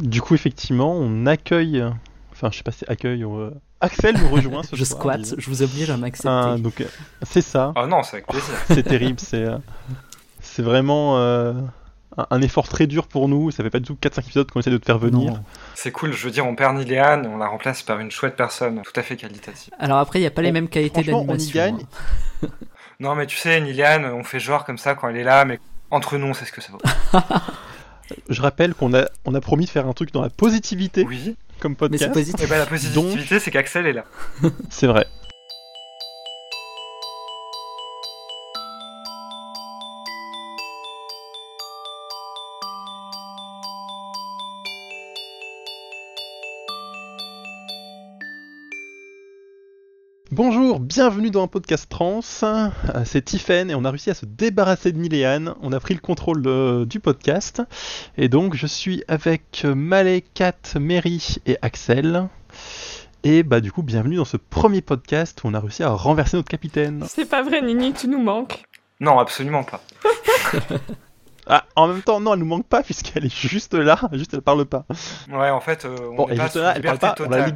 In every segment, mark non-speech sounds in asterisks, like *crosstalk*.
Du coup, effectivement, on accueille. Enfin, je sais pas si accueille. euh, Axel nous rejoint ce *laughs* Je soir. squatte, disons. je vous oblige à m'accepter. Ah, donc, c'est ça. Oh non, c'est avec plaisir. *laughs* C'est terrible. C'est euh, c'est vraiment euh, un, effort très dur pour nous. Ça fait pas du tout 4-5 épisodes qu'on essaie de te faire venir. Non. C'est cool, je veux dire, on perd Niléane, on la remplace par une chouette personne, tout à fait qualitative. Alors après, il n'y a pas les mêmes qualités franchement, on y d'animation. gagne. hein. Non, mais tu sais, Niléane, on fait genre comme ça quand elle est là, mais entre nous, on sait ce que ça vaut. *laughs* Je rappelle qu'on a, on a promis de faire un truc dans la positivité Oui. comme Mais c'est podcast. positif. Et ben la positivité, c'est qu'Axel est là. *laughs* C'est vrai. Bienvenue dans un podcast trans. Euh, C'est Tiffen et on a réussi à se débarrasser de Niléane. On a pris le contrôle de- du podcast. Et donc je suis avec euh, Malé, Kat, Mary et Axel. Et bah du coup, bienvenue dans ce premier podcast où on a réussi à renverser notre capitaine. C'est pas vrai, Nini, tu nous manques. Non, absolument pas. *laughs* Ah, en même temps, non, elle nous manque pas puisqu'elle est juste là, juste elle parle pas. Ouais, en fait, euh, on Bon, est et pas juste là, elle parle pas, on l'a totale.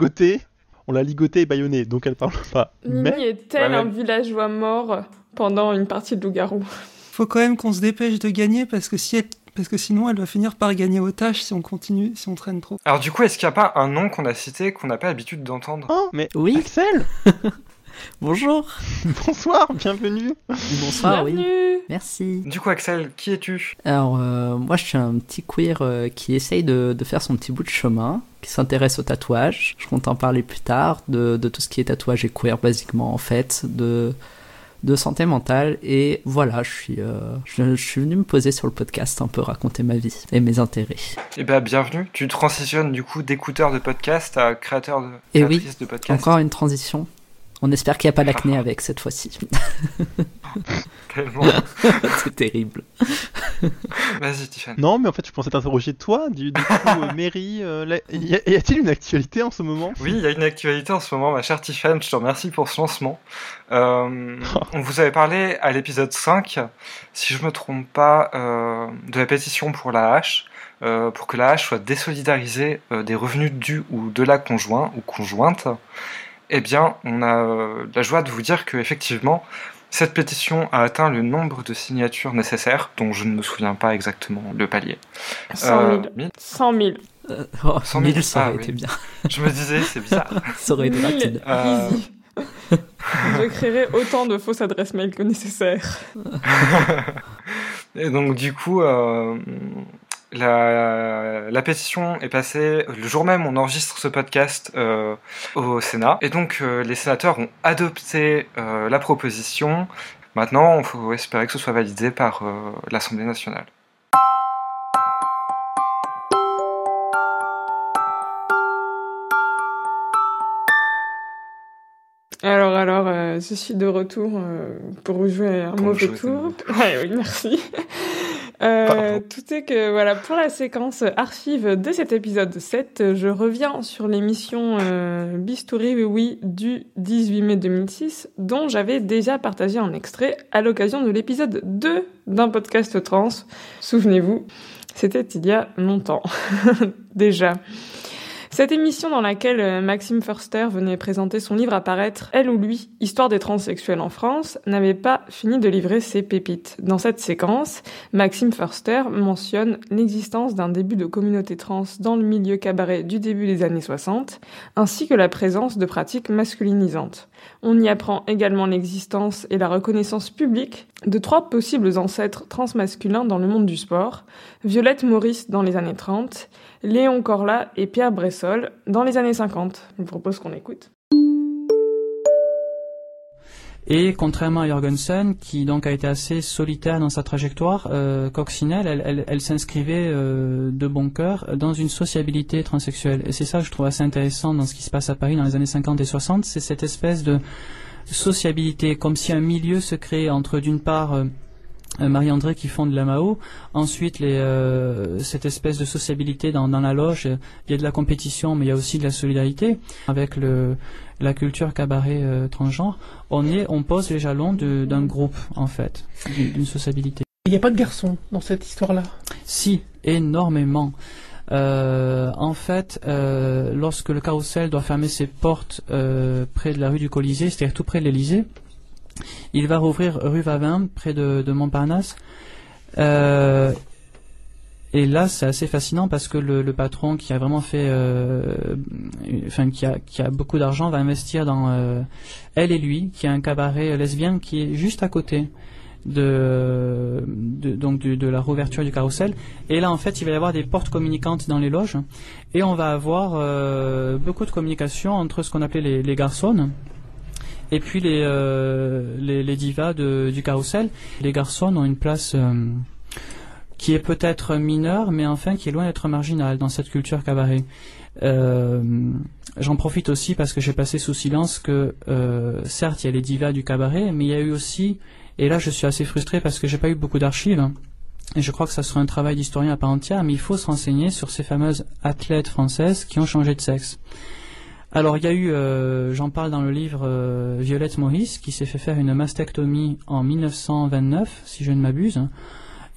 On l'a ligoté et baïonné, donc elle parle pas. Mais Nini est tel Ouais, un mais- villageois mort pendant une partie de loup-garou. Faut quand même qu'on se dépêche de gagner parce que si elle- parce que sinon elle va finir par gagner aux tâches si on continue, si on traîne trop. Alors du coup, est-ce qu'il n'y a pas un nom qu'on a cité qu'on n'a pas l'habitude d'entendre? Oh, mais Oui, Axel, *laughs* bonjour. *laughs* bonsoir, bienvenue. Bonsoir, oui. Bienvenue Merci. Du coup, Axel, qui es-tu? Alors, euh, moi, je suis un petit queer euh, qui essaye de, de faire son petit bout de chemin, qui s'intéresse au tatouage. Je compte en parler plus tard, de, de tout ce qui est tatouage et queer, basiquement, en fait, de, de santé mentale. Et voilà, je suis, euh, je, je suis venu me poser sur le podcast, un peu raconter ma vie et mes intérêts. Eh ben, bienvenue. Tu transitionnes du coup d'écouteur de podcast à créateur de, Eh oui, créatrice de podcast. Encore une transition. On espère qu'il n'y a pas d'acné avec cette fois-ci. *laughs* Tellement. *laughs* C'est terrible. Vas-y, Tiffany. Non, mais en fait, je pensais t'interroger toi, du, du coup, euh, *laughs* Mary, euh, y a-t-il une actualité en ce moment? Oui, il y a une actualité en ce moment, ma chère Tiffany, je te remercie pour ce lancement. Euh, on vous avait parlé à l'épisode 5, si je me trompe pas, euh, de la pétition pour la hache, euh, pour que la hache soit désolidarisée euh, des revenus dus ou de la conjoint ou conjointe. Eh bien, on a euh, la joie de vous dire que effectivement, cette pétition a atteint le nombre de signatures nécessaires, dont je ne me souviens pas exactement le palier. 100 000. Euh, mille 100 000. Euh, oh, 100 000, 1000, ça aurait ah, oui. été bien. Je me disais, c'est bizarre. *laughs* Ça aurait été 1000, rapide. Euh. *laughs* Je créerai autant de fausses adresses mail que nécessaire. Et donc du coup, euh, la, la pétition est passée le jour même où on enregistre ce podcast euh, au Sénat. Et donc euh, les sénateurs ont adopté euh, la proposition. Maintenant, il faut espérer que ce soit validé par l'Assemblée nationale. Alors, alors, je suis de retour pour vous jouer un Pour mauvais tour. Ouais, oui, merci. Euh, tout est que, voilà, pour la séquence archive de cet épisode 7, je reviens sur l'émission euh, Bistouri Oui Oui du 18 mai 2006, dont j'avais déjà partagé un extrait à l'occasion de l'épisode 2 d'un podcast trans. Souvenez-vous, c'était il y a longtemps. *laughs* déjà. Cette émission dans laquelle euh, Maxime Förster venait présenter son livre à paraître, Elle ou lui, Histoire des transsexuels en France, n'avait pas fini de livrer ses pépites. Dans cette séquence, Maxime Förster mentionne l'existence d'un début de communauté trans dans le milieu cabaret du début des années 60, ainsi que la présence de pratiques masculinisantes. On y apprend également l'existence et la reconnaissance publique de trois possibles ancêtres transmasculins dans le monde du sport, Violette Maurice dans les années 30, Léon Corla et Pierre Bressol dans les années 50. Je vous propose qu'on écoute. Et contrairement à Jorgensen, qui donc a été assez solitaire dans sa trajectoire, euh, Coccinelle, elle, s'inscrivait euh, de bon cœur dans une sociabilité transsexuelle. Et c'est ça que je trouve assez intéressant dans ce qui se passe à Paris dans les années 50 et 60, c'est cette espèce de sociabilité, comme si un milieu se créait entre d'une part euh, Marie-André qui fonde la Mao. Ensuite, les, euh, cette espèce de sociabilité dans, dans la loge. euh, Il y a de la compétition, mais il y a aussi de la solidarité avec le, la culture cabaret euh, transgenre. On, est, on pose les jalons d'un groupe, en fait, d'une sociabilité. Il n'y a pas de garçon dans cette histoire-là? Si, énormément. Euh, en fait, euh, lorsque le carrousel doit fermer ses portes euh, près de la rue du Colisée, c'est-à-dire tout près de l'Elysée, il va rouvrir rue Vavin, près de, Montparnasse. Euh, et là, c'est assez fascinant parce que le, patron qui a vraiment fait, euh, qui a, beaucoup d'argent, va investir dans euh, elle et lui, qui a un cabaret lesbien qui est juste à côté de, donc de, la rouverture du carrousel. Et là, en fait, il va y avoir des portes communicantes dans les loges, et on va avoir beaucoup de communication entre ce qu'on appelait les garçons et puis les, euh, les, les, divas de, du carrousel. Les garçons ont une place euh, qui est peut-être mineure, mais enfin qui est loin d'être marginale dans cette culture cabaret. Euh, J'en profite aussi parce que j'ai passé sous silence que, certes, il y a les divas du cabaret, mais il y a eu aussi, et là je suis assez frustré parce que j'ai pas eu beaucoup d'archives, et je crois que ça sera un travail d'historien à part entière, mais il faut se renseigner sur ces fameuses athlètes françaises qui ont changé de sexe. Alors il y a eu, euh, j'en parle dans le livre euh, Violette Maurice, qui s'est fait faire une mastectomie en 1929, si je ne m'abuse,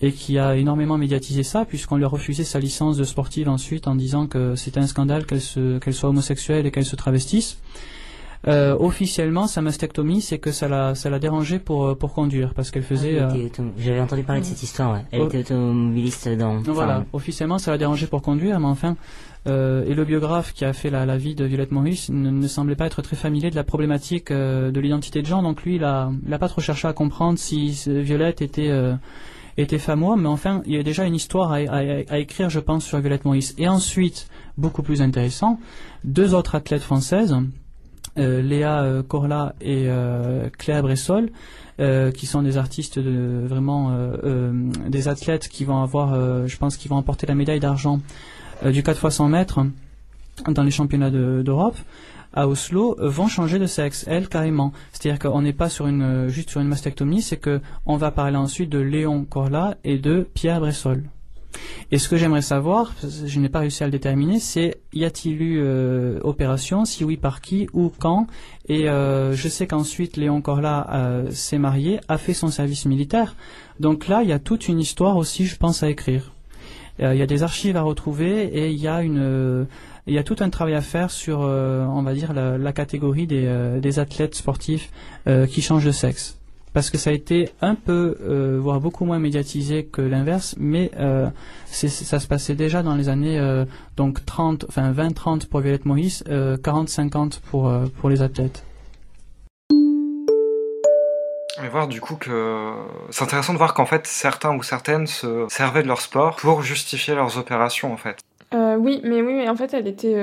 et qui a énormément médiatisé ça, puisqu'on lui a refusé sa licence de sportive ensuite en disant que c'était un scandale qu'elle soit homosexuelle et qu'elle se travestisse. Euh, officiellement, sa mastectomie, c'est que ça l'a, ça l'a dérangé pour pour conduire parce qu'elle faisait. Ah, J'avais entendu parler de cette histoire. Ouais. Elle oh. était automobiliste dans. Voilà. Officiellement, ça l'a dérangé pour conduire, mais enfin, euh, et le biographe qui a fait la, la vie de Violette Maurice ne, ne, semblait pas être très familier de la problématique euh, de l'identité de genre, donc lui, il a, il a pas trop cherché à comprendre si Violette était euh, était femme ou homme, mais enfin, il y a déjà une histoire à, à, à, écrire, je pense, sur Violette Maurice. Et ensuite, beaucoup plus intéressant, deux autres athlètes françaises, euh, Léa euh, Corla et euh, Claire Bressol, qui sont des artistes vraiment des athlètes qui vont avoir, je pense, qui vont emporter la médaille d'argent du 4 x 100 mètres dans les championnats d'Europe. à Oslo vont changer de sexe, elles carrément. C'est-à-dire qu'on n'est pas sur une, juste sur une mastectomie, c'est que on va parler ensuite de Léon Corla et de Pierre Bressol. Et ce que j'aimerais savoir, je n'ai pas réussi à le déterminer, c'est y a-t-il eu euh, opération, si oui par qui, ou quand? Et euh, je sais qu'ensuite Léon Corla euh, s'est marié, a fait son service militaire. Donc là, il y a toute une histoire aussi, je pense, à écrire. Il y a des archives à retrouver et il y a une il y a tout un travail à faire sur, on va dire, la, la catégorie des, des, athlètes sportifs qui changent de sexe parce que ça a été un peu, euh, voire beaucoup moins médiatisé que l'inverse, mais euh, ça se passait déjà dans les années euh, donc 30, enfin 20-30 pour Violette Maurice, 40-50 pour, pour les athlètes. Et voir du coup que c'est intéressant de voir qu'en fait certains ou certaines se servaient de leur sport pour justifier leurs opérations en fait. oui, mais oui, mais en fait elle était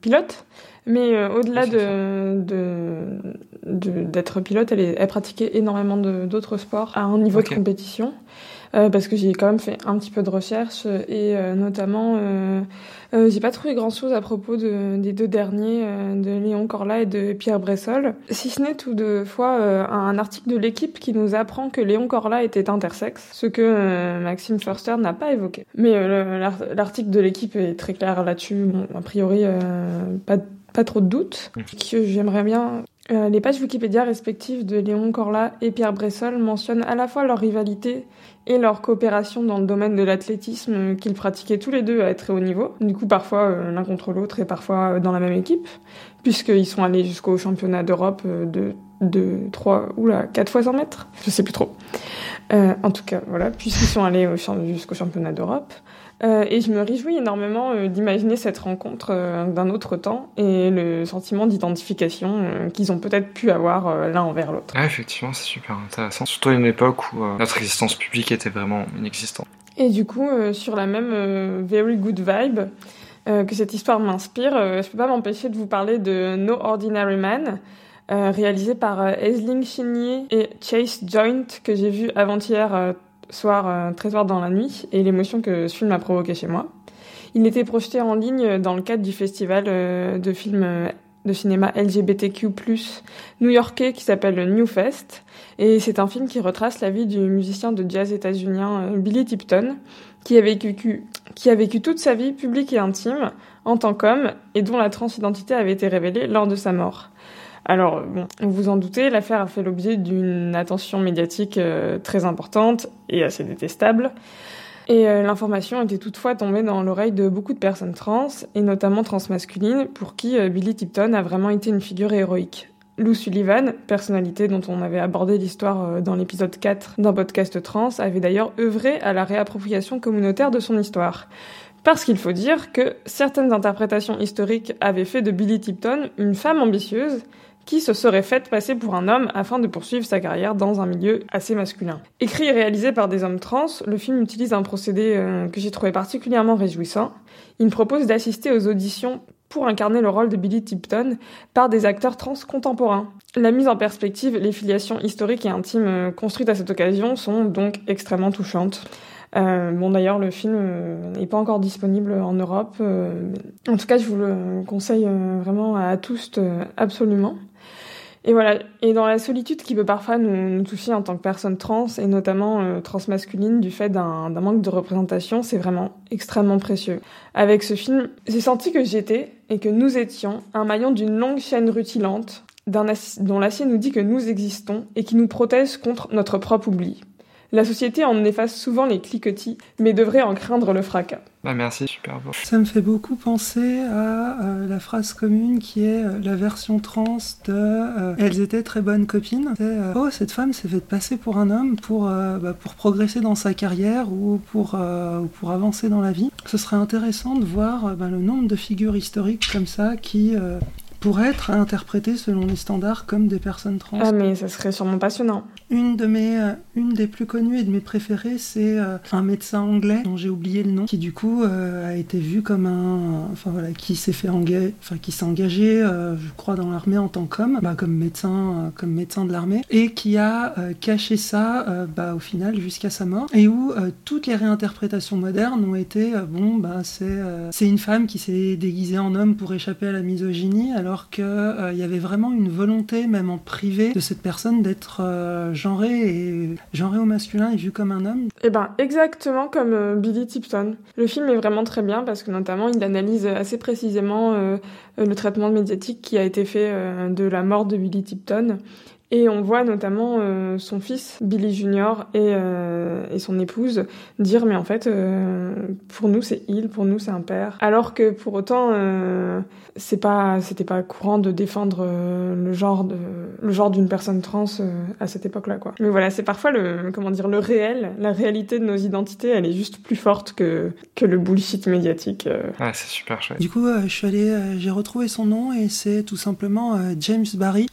pilote. Mais euh, au-delà de, d'être pilote, elle, elle, pratiquait énormément d'autres sports à un niveau de compétition. Euh, parce que j'ai quand même fait un petit peu de recherche et euh, notamment euh, euh, j'ai pas trouvé grand chose à propos de, des deux derniers de Léon Corla et de Pierre Bressol. Si ce n'est tout de fois un article de l'équipe qui nous apprend que Léon Corla était intersexe ce que Maxime Forster n'a pas évoqué. Mais l'article de l'équipe est très clair là-dessus. Bon a priori pas pas trop de doutes mmh. que j'aimerais bien euh, les pages Wikipédia respectives de Léon Corla et Pierre Bressol mentionnent à la fois leur rivalité et leur coopération dans le domaine de l'athlétisme qu'ils pratiquaient tous les deux à très haut niveau. Du coup, parfois euh, l'un contre l'autre et parfois euh, dans la même équipe, puisqu'ils sont allés jusqu'au championnat d'Europe de, de 3 ou 4 fois 100 mètres, je sais plus trop. en tout cas, voilà, puisqu'ils sont allés jusqu'au championnat d'Europe. Euh, et je me réjouis énormément euh, d'imaginer cette rencontre euh, d'un autre temps et le sentiment d'identification qu'ils ont peut-être pu avoir l'un envers l'autre. Ah, effectivement, c'est super intéressant, surtout à une époque où notre existence publique était vraiment inexistante. Et du coup, sur la même very good vibe que cette histoire m'inspire, je peux pas m'empêcher de vous parler de No Ordinary Man. réalisé par Esling Chigny et Chase Joint que j'ai vu avant-hier soir, euh, très tard dans la nuit, et l'émotion que ce film a provoqué chez moi. Il était projeté en ligne dans le cadre du festival euh, de films euh, de cinéma LGBTQ+, new-yorkais qui s'appelle New Fest. Et c'est un film qui retrace la vie du musicien de jazz états-unien Billy Tipton, qui a vécu toute sa vie publique et intime en tant qu'homme et dont la transidentité avait été révélée lors de sa mort. Alors, bon, vous en doutez, l'affaire a fait l'objet d'une attention médiatique euh, très importante et assez détestable. Et euh, l'information était toutefois tombée dans l'oreille de beaucoup de personnes trans, et notamment transmasculines, pour qui euh, Billy Tipton a vraiment été une figure héroïque. Lou Sullivan, personnalité dont on avait abordé l'histoire dans l'épisode 4 d'un podcast trans, avait d'ailleurs œuvré à la réappropriation communautaire de son histoire. Parce qu'il faut dire que certaines interprétations historiques avaient fait de Billy Tipton une femme ambitieuse qui se serait faite passer pour un homme afin de poursuivre sa carrière dans un milieu assez masculin. Écrit et réalisé par des hommes trans, le film utilise un procédé euh, que j'ai trouvé particulièrement réjouissant. Il propose d'assister aux auditions pour incarner le rôle de Billy Tipton par des acteurs trans contemporains. La mise en perspective, les filiations historiques et intimes euh, construites à cette occasion sont donc extrêmement touchantes. Euh, bon d'ailleurs le film n'est pas encore disponible en Europe. en tout cas je vous le conseille vraiment à tous absolument. Et voilà. Et dans la solitude qui peut parfois nous, toucher en tant que personne trans, et notamment euh, transmasculine, du fait d'un manque de représentation, c'est vraiment extrêmement précieux. Avec ce film, j'ai senti que j'étais, et que nous étions, un maillon d'une longue chaîne rutilante, dont l'acier nous dit que nous existons, et qui nous protège contre notre propre oubli. La société en efface souvent les cliquetis, mais devrait en craindre le fracas. Bah merci, super beau. Ça me fait beaucoup penser à euh, la phrase commune qui est euh, la version trans de euh, Elles étaient très bonnes copines. oh, cette femme s'est fait passer pour un homme pour, bah, pour progresser dans sa carrière ou pour, pour avancer dans la vie. Ce serait intéressant de voir bah, le nombre de figures historiques comme ça qui pour être interprétés selon les standards comme des personnes trans. Ah mais ça serait sûrement passionnant. Une de mes, euh, une des plus connues et de mes préférées, c'est euh, un médecin anglais dont j'ai oublié le nom, qui du coup euh, a été vu comme un, enfin voilà, qui s'est fait engager, enfin qui s'est engagé, je crois dans l'armée en tant qu'homme, bah, comme médecin, comme médecin de l'armée, et qui a caché ça, bah, au final jusqu'à sa mort, et où toutes les réinterprétations modernes ont été, bon bah c'est, c'est une femme qui s'est déguisée en homme pour échapper à la misogynie. Alors qu'il euh, y avait vraiment une volonté, même en privé, de cette personne d'être euh, genrée au masculin et vue comme un homme? Eh ben, exactement comme euh, Billy Tipton. Le film est vraiment très bien parce que notamment il analyse assez précisément le traitement médiatique qui a été fait de la mort de Billy Tipton et on voit notamment euh, son fils, Billy Junior, et, euh, et, son épouse dire mais en fait, euh, pour nous c'est il, pour nous c'est un père. Alors que pour autant, c'est pas, c'était pas courant de défendre le genre de, le genre d'une personne trans à cette époque-là, quoi. Mais voilà, c'est parfois le, comment dire, le réel, la réalité de nos identités, elle est juste plus forte que que le bullshit médiatique. Ouais, c'est super chouette. Du coup, je suis allé, j'ai retrouvé son nom et c'est tout simplement James Barry,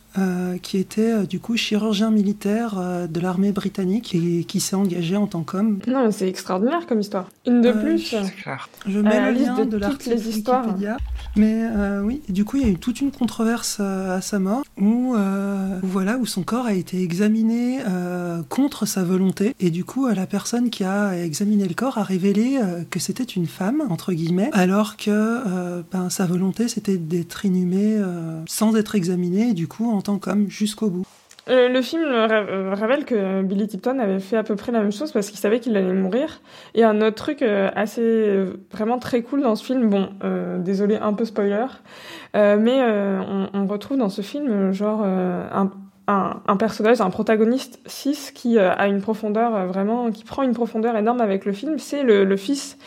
qui était du coup chirurgien militaire euh, de l'armée britannique et qui s'est engagé en tant qu'homme. Non, c'est extraordinaire comme histoire. Une de plus. Je mets le lien de, l'article Wikipédia. Mais euh, oui, du coup, il y a eu toute une controverse euh, à sa mort où, voilà, où son corps a été examiné contre sa volonté. Et du coup, la personne qui a examiné le corps a révélé que c'était une femme, entre guillemets, alors que ben, sa volonté, c'était d'être inhumée sans être examinée, et du coup, en tant qu'homme, jusqu'au bout. Euh, le film euh, révèle que Billy Tipton avait fait à peu près la même chose parce qu'il savait qu'il allait mourir. Et un autre truc euh, assez vraiment très cool dans ce film, bon, désolé un peu spoiler, mais on, retrouve dans ce film genre un, personnage, un protagoniste cis qui a une profondeur vraiment, qui prend une profondeur énorme avec le film. C'est le fils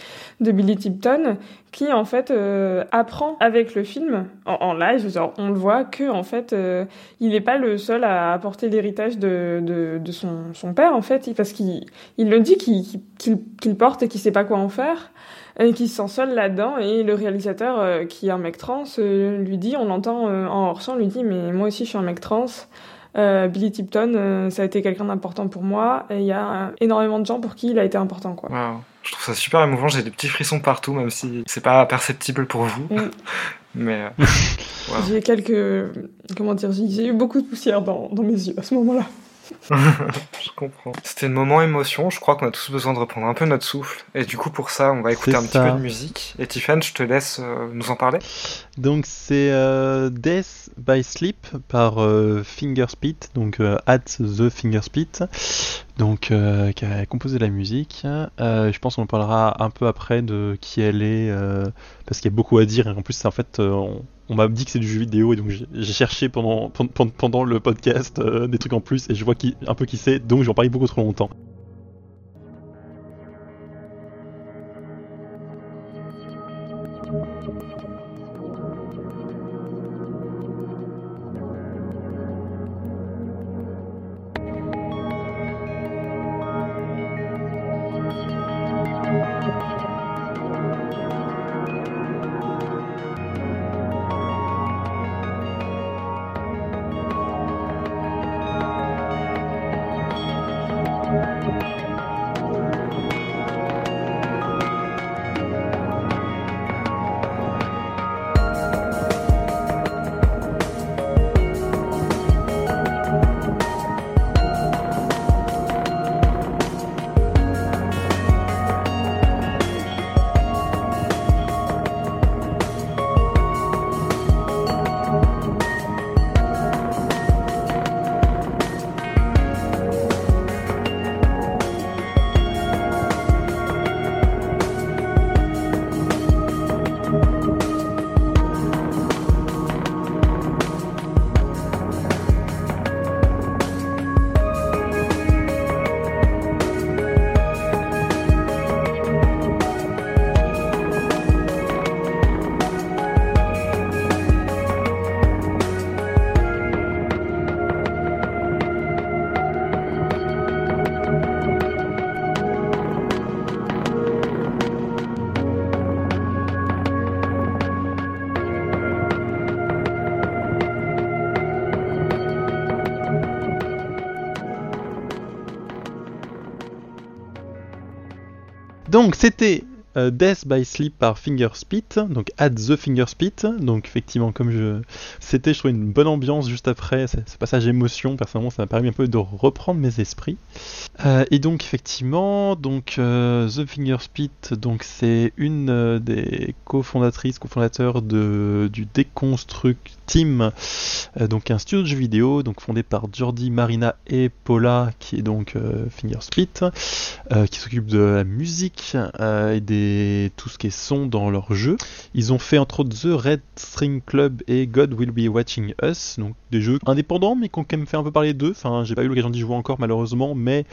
de Billy Tipton qui en fait euh, apprend avec le film en, live on le voit que en fait euh, il n'est pas le seul à apporter l'héritage de, de, son, son père en fait parce qu'il il le dit qu'il qu'il porte et qu'il sait pas quoi en faire et qu'il se sent seul là-dedans et le réalisateur euh, qui est un mec trans lui dit on l'entend en hors lui dit mais moi aussi je suis un mec trans Billy Tipton, ça a été quelqu'un d'important pour moi et il y a énormément de gens pour qui il a été important quoi. Je trouve ça super émouvant, j'ai des petits frissons partout, même si c'est pas perceptible pour vous. Mm. *laughs* Mais. Euh, *laughs* j'ai quelques. Comment dire J'ai eu beaucoup de poussière dans, dans mes yeux à ce moment-là. *laughs* je comprends. C'était un moment émotion. Je crois qu'on a tous besoin de reprendre un peu notre souffle. Et du coup, pour ça, on va écouter un petit peu de musique. Et Tiffany, je te laisse euh, nous en parler. Donc, c'est euh, Death by Sleep par euh, Fingerspit, donc At the Fingerspit, donc qui a composé la musique. je pense qu'on parlera un peu après de qui elle est, parce qu'il y a beaucoup à dire. En plus, en fait, on, on m'a dit que c'est du jeu vidéo et donc j'ai cherché pendant, le podcast euh, des trucs en plus et je vois un peu qui c'est, donc j'en parlais beaucoup trop longtemps. C'était euh, Death by Sleep par Fingerspit, donc At the Fingerspit. Donc effectivement, comme je, c'était, je trouvais une bonne ambiance juste après ce, passage émotion. Personnellement, ça m'a permis un peu de reprendre mes esprits. Euh, et donc effectivement, donc euh, The Fingerspit, donc c'est une des cofondatrices, cofondateurs de du Deconstruct Team, donc un studio de jeux vidéo, donc fondé par Jordi, Marina et Paula, qui est donc Fingerspit, qui s'occupe de la musique et des tout ce qui est son dans leurs jeux. Ils ont fait entre autres The Red String Club et God Will Be Watching Us, donc des jeux indépendants mais qui ont quand même fait un peu parler d'eux. Enfin, j'ai pas eu l'occasion d'y jouer encore malheureusement, mais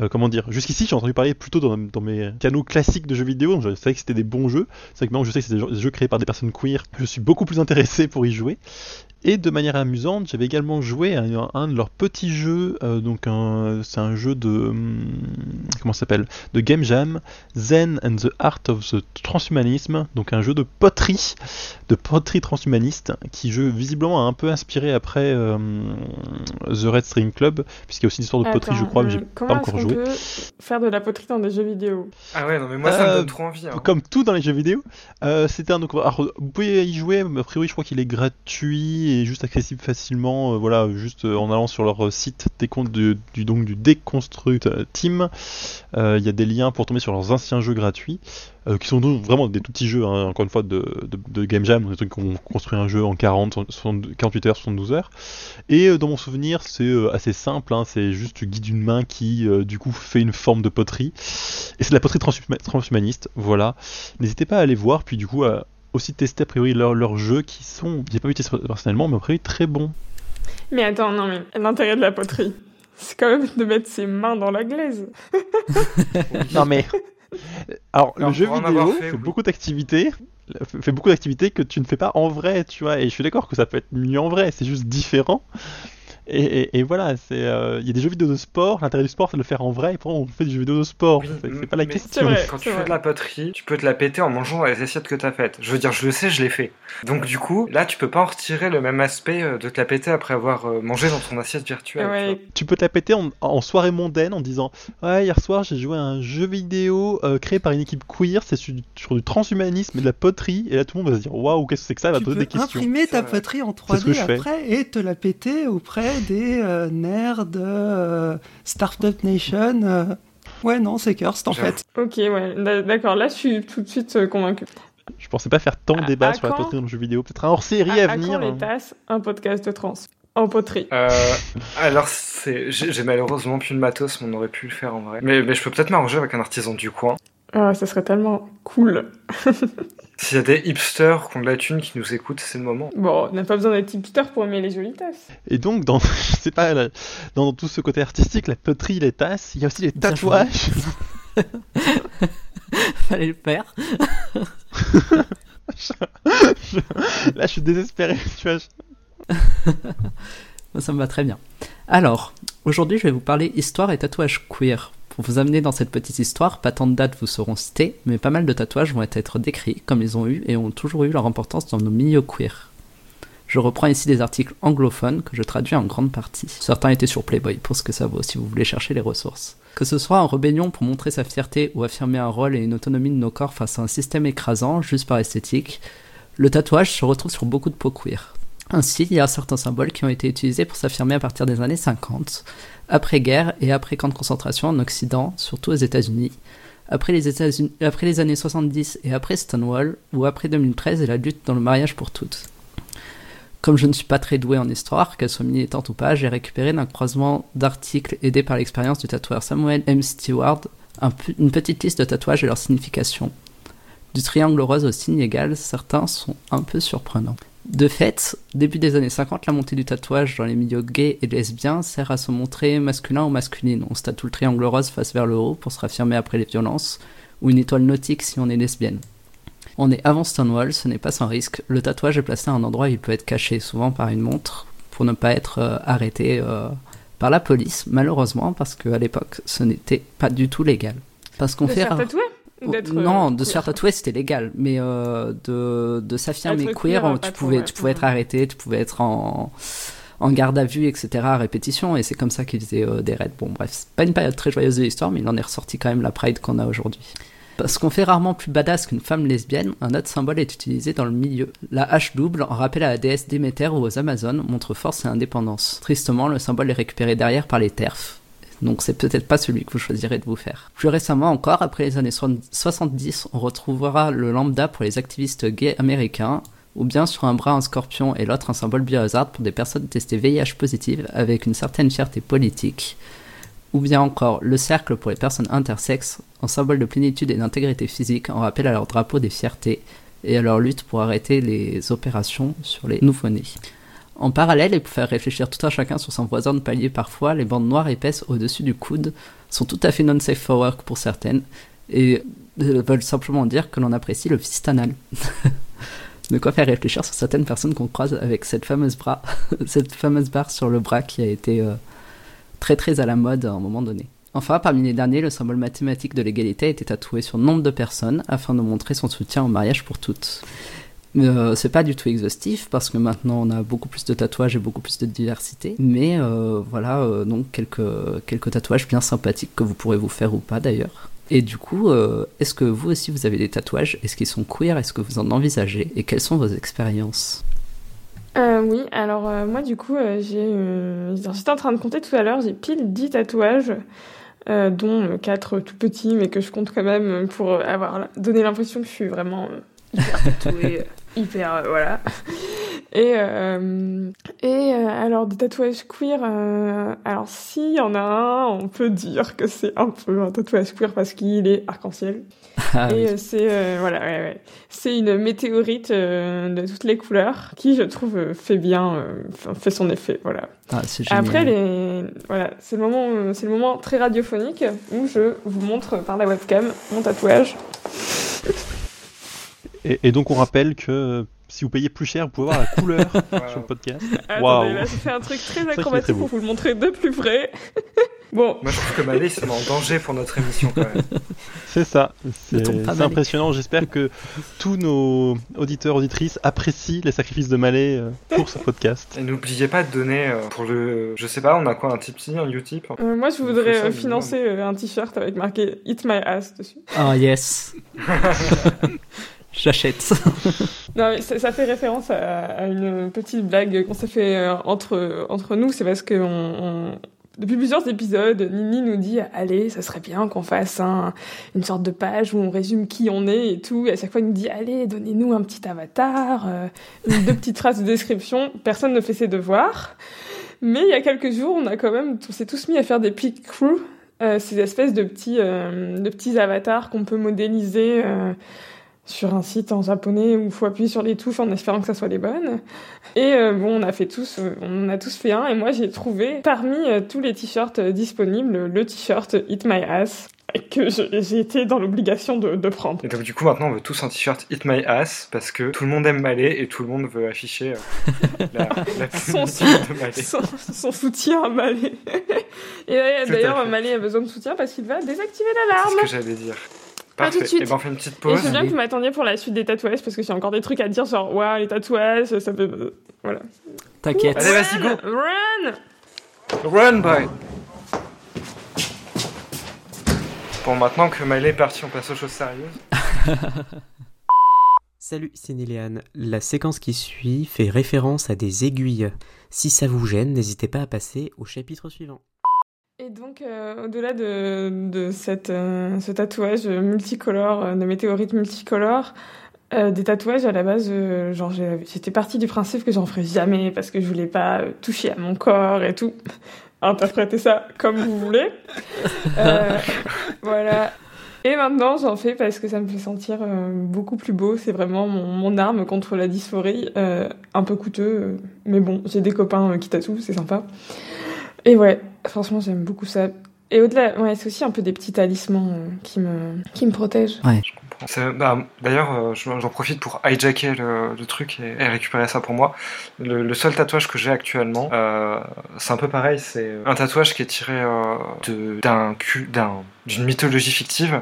euh, comment dire, jusqu'ici j'ai entendu parler plutôt dans, dans mes canaux classiques de jeux vidéo, donc je savais que c'était des bons jeux. C'est vrai que maintenant je sais que c'est des jeux créés par des personnes queer, je suis beaucoup plus intéressé pour y jouer. Et de manière amusante, j'avais également joué à un, un de leurs petits jeux, euh, donc un- c'est un jeu de hum, comment ça s'appelle, de game jam, Zen and the Art of the Transhumanism, donc un jeu de poterie, de poterie transhumaniste, qui jeu visiblement a un peu inspiré après euh, The Red String Club, puisqu'il y a aussi une histoire de poterie, je crois, mais euh, j'ai pas comment encore joué. peut faire de la poterie dans des jeux vidéo? Ah ouais, non, mais moi ça me Euh, donne trop envie. hein. Comme tout dans les jeux vidéo, euh, c'était un donc, alors, vous pouvez y jouer, mais a priori je crois qu'il est gratuit et juste accessible facilement, euh, voilà, juste euh, en allant sur leur euh, site décon- du, du donc du Team. Il y a des liens pour tomber sur leurs anciens jeux gratuits, qui sont vraiment des tout petits jeux, hein, encore une fois de, de, game jam, des trucs qu'on construit un jeu en 40, 60 48 heures, 72 heures. Et dans mon souvenir, c'est assez simple, hein, c'est juste tu guides une main qui du coup fait une forme de poterie. Et c'est de la poterie transhuma- transhumaniste, voilà. N'hésitez pas à aller voir, puis du coup à aussi tester a priori leurs leurs jeux qui sont, j'ai pas vu tester personnellement, mais a priori très bons. Mais attends, non, mais l'intérêt de la poterie, c'est quand même de mettre ses mains dans la glaise. *laughs* Non mais. Alors, Alors, le jeu vidéo fait, fait oui. beaucoup d'activités, fait beaucoup d'activités que tu ne fais pas en vrai, tu vois. Et je suis d'accord que ça peut être mieux en vrai, c'est juste différent. Et, et- et voilà, c'est, euh, il y a des jeux vidéo de sport. L'intérêt du sport, c'est de le faire en vrai. Et pourtant, on fait des jeux vidéo de sport. Oui, c'est, pas la question. Vrai. Quand tu fais de la poterie, tu peux te la péter en mangeant dans les assiettes que t'as faites. Je veux dire, je le sais, je l'ai fait. Donc du coup, là, tu peux pas en retirer le même aspect euh, de te la péter après avoir euh, mangé dans ton assiette virtuelle. tu vois. Ouais, Tu peux te la péter en, en soirée mondaine en disant Ouais, hier soir j'ai joué à un jeu vidéo euh, créé par une équipe queer, c'est sur, du- sur du transhumanisme et de la poterie. Et là, tout le monde va se dire Waouh, qu'est-ce que c'est que ça? Il va tu poser peux des questions. imprimer ta poterie en C'est ce que 3D je fais. après et te la péter auprès des euh, nerds de euh, Startup Nation. euh. Ouais, non, c'est Cursed en fait. Ok, ouais, d'accord, là je suis tout de suite euh, convaincue. Je pensais pas faire tant de débats sur la poterie dans le jeu vidéo. Peut-être un hors-série À, à, à venir. quand les hein. tasses Un podcast de trans. En poterie? Euh, alors, j'ai, malheureusement plus de matos, mais on aurait pu le faire en vrai. Mais, mais je peux peut-être m'arranger avec un artisan du coin. Ah, ça serait tellement cool. *laughs* S'il y a des hipsters qui ont de la thune qui nous écoutent, c'est le moment. Bon, on n'a pas besoin d'être hipster pour aimer les jolies tasses. Et donc, dans, *laughs* je sais pas, là, dans tout ce côté artistique, la poterie, les tasses, il y a aussi les tatouages. *laughs* Fallait le faire. Là, je suis désespéré, tu vois. Ça me va très bien. Alors, aujourd'hui, je vais vous parler histoire et tatouage queer. Pour vous amener dans cette petite histoire, pas tant de dates vous seront citées, mais pas mal de tatouages vont être décrits comme ils ont eu et ont toujours eu leur importance dans nos milieux queer. Je reprends ici des articles anglophones que je traduis en grande partie. Certains étaient sur Playboy pour ce que ça vaut si vous voulez chercher les ressources. Que ce soit en rébellion pour montrer sa fierté ou affirmer un rôle et une autonomie de nos corps face à un système écrasant juste par esthétique, le tatouage se retrouve sur beaucoup de peaux queer. Ainsi, il y a certains symboles qui ont été utilisés pour s'affirmer à partir des années 50, après-guerre et après camp de concentration en Occident, surtout aux États-Unis, après les, années 70 et après Stonewall, ou après 2013 et la lutte dans le mariage pour toutes. Comme je ne suis pas très doué en histoire, qu'elle soit militante ou pas, j'ai récupéré d'un croisement d'articles aidés par l'expérience du tatoueur Samuel M. Stewart une petite liste de tatouages et leur signification. Du triangle rose au signe égal, certains sont un peu surprenants. De fait, début des années 50, la montée du tatouage dans les milieux gays et lesbiens sert à se montrer masculin ou masculine. On se tatoue le triangle rose face vers le haut pour se raffirmer après les violences, ou une étoile nautique si on est lesbienne. On est avant Stonewall, ce n'est pas sans risque. Le tatouage est placé à un endroit où il peut être caché, souvent par une montre, pour ne pas être euh, arrêté euh, par la police, malheureusement, parce qu'à l'époque, ce n'était pas du tout légal. Parce qu'on fait. faire tatouer? Non, euh, de se faire tatouer c'était légal, mais euh, de, de s'affirmer queer, queer, tu pas trop, pouvais, tu pouvais être arrêté, tu pouvais être en, en garde à vue, etc. à répétition, et c'est comme ça qu'ils faisaient euh, des raids. Bon, bref, c'est pas une période très joyeuse de l'histoire, mais il en est ressorti quand même la pride qu'on a aujourd'hui. Parce qu'on fait rarement plus badass qu'une femme lesbienne, un autre symbole est utilisé dans le milieu. La hache double, en rappel à la déesse Déméter ou aux Amazones, montre force et indépendance. Tristement, le symbole est récupéré derrière par les TERF, donc c'est peut-être pas celui que vous choisirez de vous faire. Plus récemment encore, après les années 70, on retrouvera le lambda pour les activistes gays américains, ou bien sur un bras un scorpion et l'autre un symbole biohazard pour des personnes testées VIH positives avec une certaine fierté politique, ou bien encore le cercle pour les personnes intersexes, en symbole de plénitude et d'intégrité physique, en rappel à leur drapeau des fiertés et à leur lutte pour arrêter les opérations sur les nouveau-nés. En parallèle, et pour faire réfléchir tout un chacun sur son voisin de palier parfois, les bandes noires épaisses au-dessus du coude sont tout à fait non-safe for work pour certaines, et euh, veulent simplement dire que l'on apprécie le fist anal. *laughs* De quoi faire réfléchir sur certaines personnes qu'on croise avec cette fameuse, bras, *laughs* cette fameuse barre sur le bras qui a été euh, très très à la mode à un moment donné. Enfin, parmi les derniers, le symbole mathématique de l'égalité a été tatoué sur nombre de personnes afin de montrer son soutien au mariage pour toutes. Euh, c'est pas du tout exhaustif parce que maintenant on a beaucoup plus de tatouages et beaucoup plus de diversité. Mais euh, voilà, euh, donc quelques, quelques tatouages bien sympathiques que vous pourrez vous faire ou pas d'ailleurs. Et du coup, est-ce que vous aussi vous avez des tatouages? Est-ce qu'ils sont queer? Est-ce que vous en envisagez? Et quelles sont vos expériences? Oui, alors moi du coup, j'ai, j'étais en train de compter tout à l'heure, j'ai pile 10 tatouages, dont 4 tout petits, mais que je compte quand même pour avoir donné l'impression que je suis vraiment hyper tatouée, hyper euh, voilà. *laughs* Et, euh, et euh, alors des tatouages queer, euh, alors s'il y en a un, on peut dire que c'est un peu un tatouage queer parce qu'il est arc-en-ciel. Ah Et oui. euh, c'est euh, voilà, ouais, ouais. c'est une météorite euh, de toutes les couleurs qui, je trouve, fait bien, euh, enfin, fait son effet. Voilà. Ah, c'est génial. Après, les, voilà, c'est le moment, c'est le moment très radiophonique où je vous montre par la webcam mon tatouage. Et, et donc on rappelle que euh, si vous payez plus cher, vous pouvez voir la couleur *laughs* sur le podcast. Attendez, Waouh. là, j'ai fait un truc très acrobatique pour vous le montrer de plus près. *laughs* bon, Moi, je trouve que Malé, c'est en danger pour notre émission quand même. C'est ça, c'est impressionnant. J'espère que tous nos auditeurs, auditrices apprécient les sacrifices de Malais euh, pour ce podcast. Et n'oubliez pas de donner euh, pour le. Je sais pas, on a quoi Un Tipsy, un Utip euh, moi, je voudrais ça, financer un t-shirt avec marqué Eat My Ass dessus. Ah yes. *laughs* J'achète. *laughs* Non, ça, ça fait référence à, une petite blague qu'on s'est fait euh, entre, entre nous. C'est parce que depuis plusieurs épisodes, Nini nous dit Allez, ça serait bien qu'on fasse un- une sorte de page où on résume qui on est et tout. Et à chaque fois, il nous dit Allez, donnez-nous un petit avatar, euh, deux petites phrases de description. Personne ne fait ses devoirs. Mais il y a quelques jours, on a quand même, on s'est tous mis à faire des pick crew, euh, ces espèces de petits, euh, de petits avatars qu'on peut modéliser. Sur un site en japonais où il faut appuyer sur les touches en espérant que ça soit les bonnes. Et euh, bon, on a fait tous, euh, on a tous fait un. Et moi, j'ai trouvé parmi euh, tous les t-shirts disponibles le t-shirt Eat My Ass. que j'ai été dans l'obligation de, de prendre. Et donc du coup maintenant on veut tous un t-shirt Hit My Ass parce que tout le monde aime Malé et tout le monde veut afficher euh, la, *laughs* la Son, de son, son soutien à Malé. Et d'ailleurs. Malé a besoin de soutien parce qu'il va désactiver C'est l'alarme. ce que j'allais dire. À tout Parfait. de suite. Et ben on fait une petite Et pause. je veux bien que vous m'attendiez pour la suite des tatouages parce que j'ai encore des trucs à dire genre, waouh, les tatouages, ça peut. Voilà. T'inquiète. Allez, vas-y, go. Run Run boy Bon maintenant que Malé est parti on passe aux choses sérieuses. *laughs* Salut, c'est Néléane. La séquence qui suit fait référence à des aiguilles. Si ça vous gêne, n'hésitez pas à passer au chapitre suivant. Et donc, euh, au-delà de, de cette, euh, ce tatouage multicolore, euh, de météorite multicolore, euh, des tatouages à la base, genre j'étais partie du principe que j'en ferais jamais parce que je voulais pas toucher à mon corps et tout. *laughs* Interprétez ça comme vous voulez. *laughs* Voilà. Et maintenant, j'en fais parce que ça me fait sentir beaucoup plus beau. C'est vraiment mon, mon arme contre la dysphorie. Un peu coûteux, mais bon, j'ai des copains qui tatouent, c'est sympa. Et ouais, franchement, j'aime beaucoup ça. Et au-delà, ouais, c'est aussi un peu des petits talismans euh, qui, me, qui me protègent. C'est- bah, D'ailleurs, euh, j'en profite pour hijacker le, le truc et, et récupérer ça pour moi. Le, le seul tatouage que j'ai actuellement, euh, c'est un peu pareil. C'est un tatouage qui est tiré euh, de- d'un cul- d'un- d'une mythologie fictive.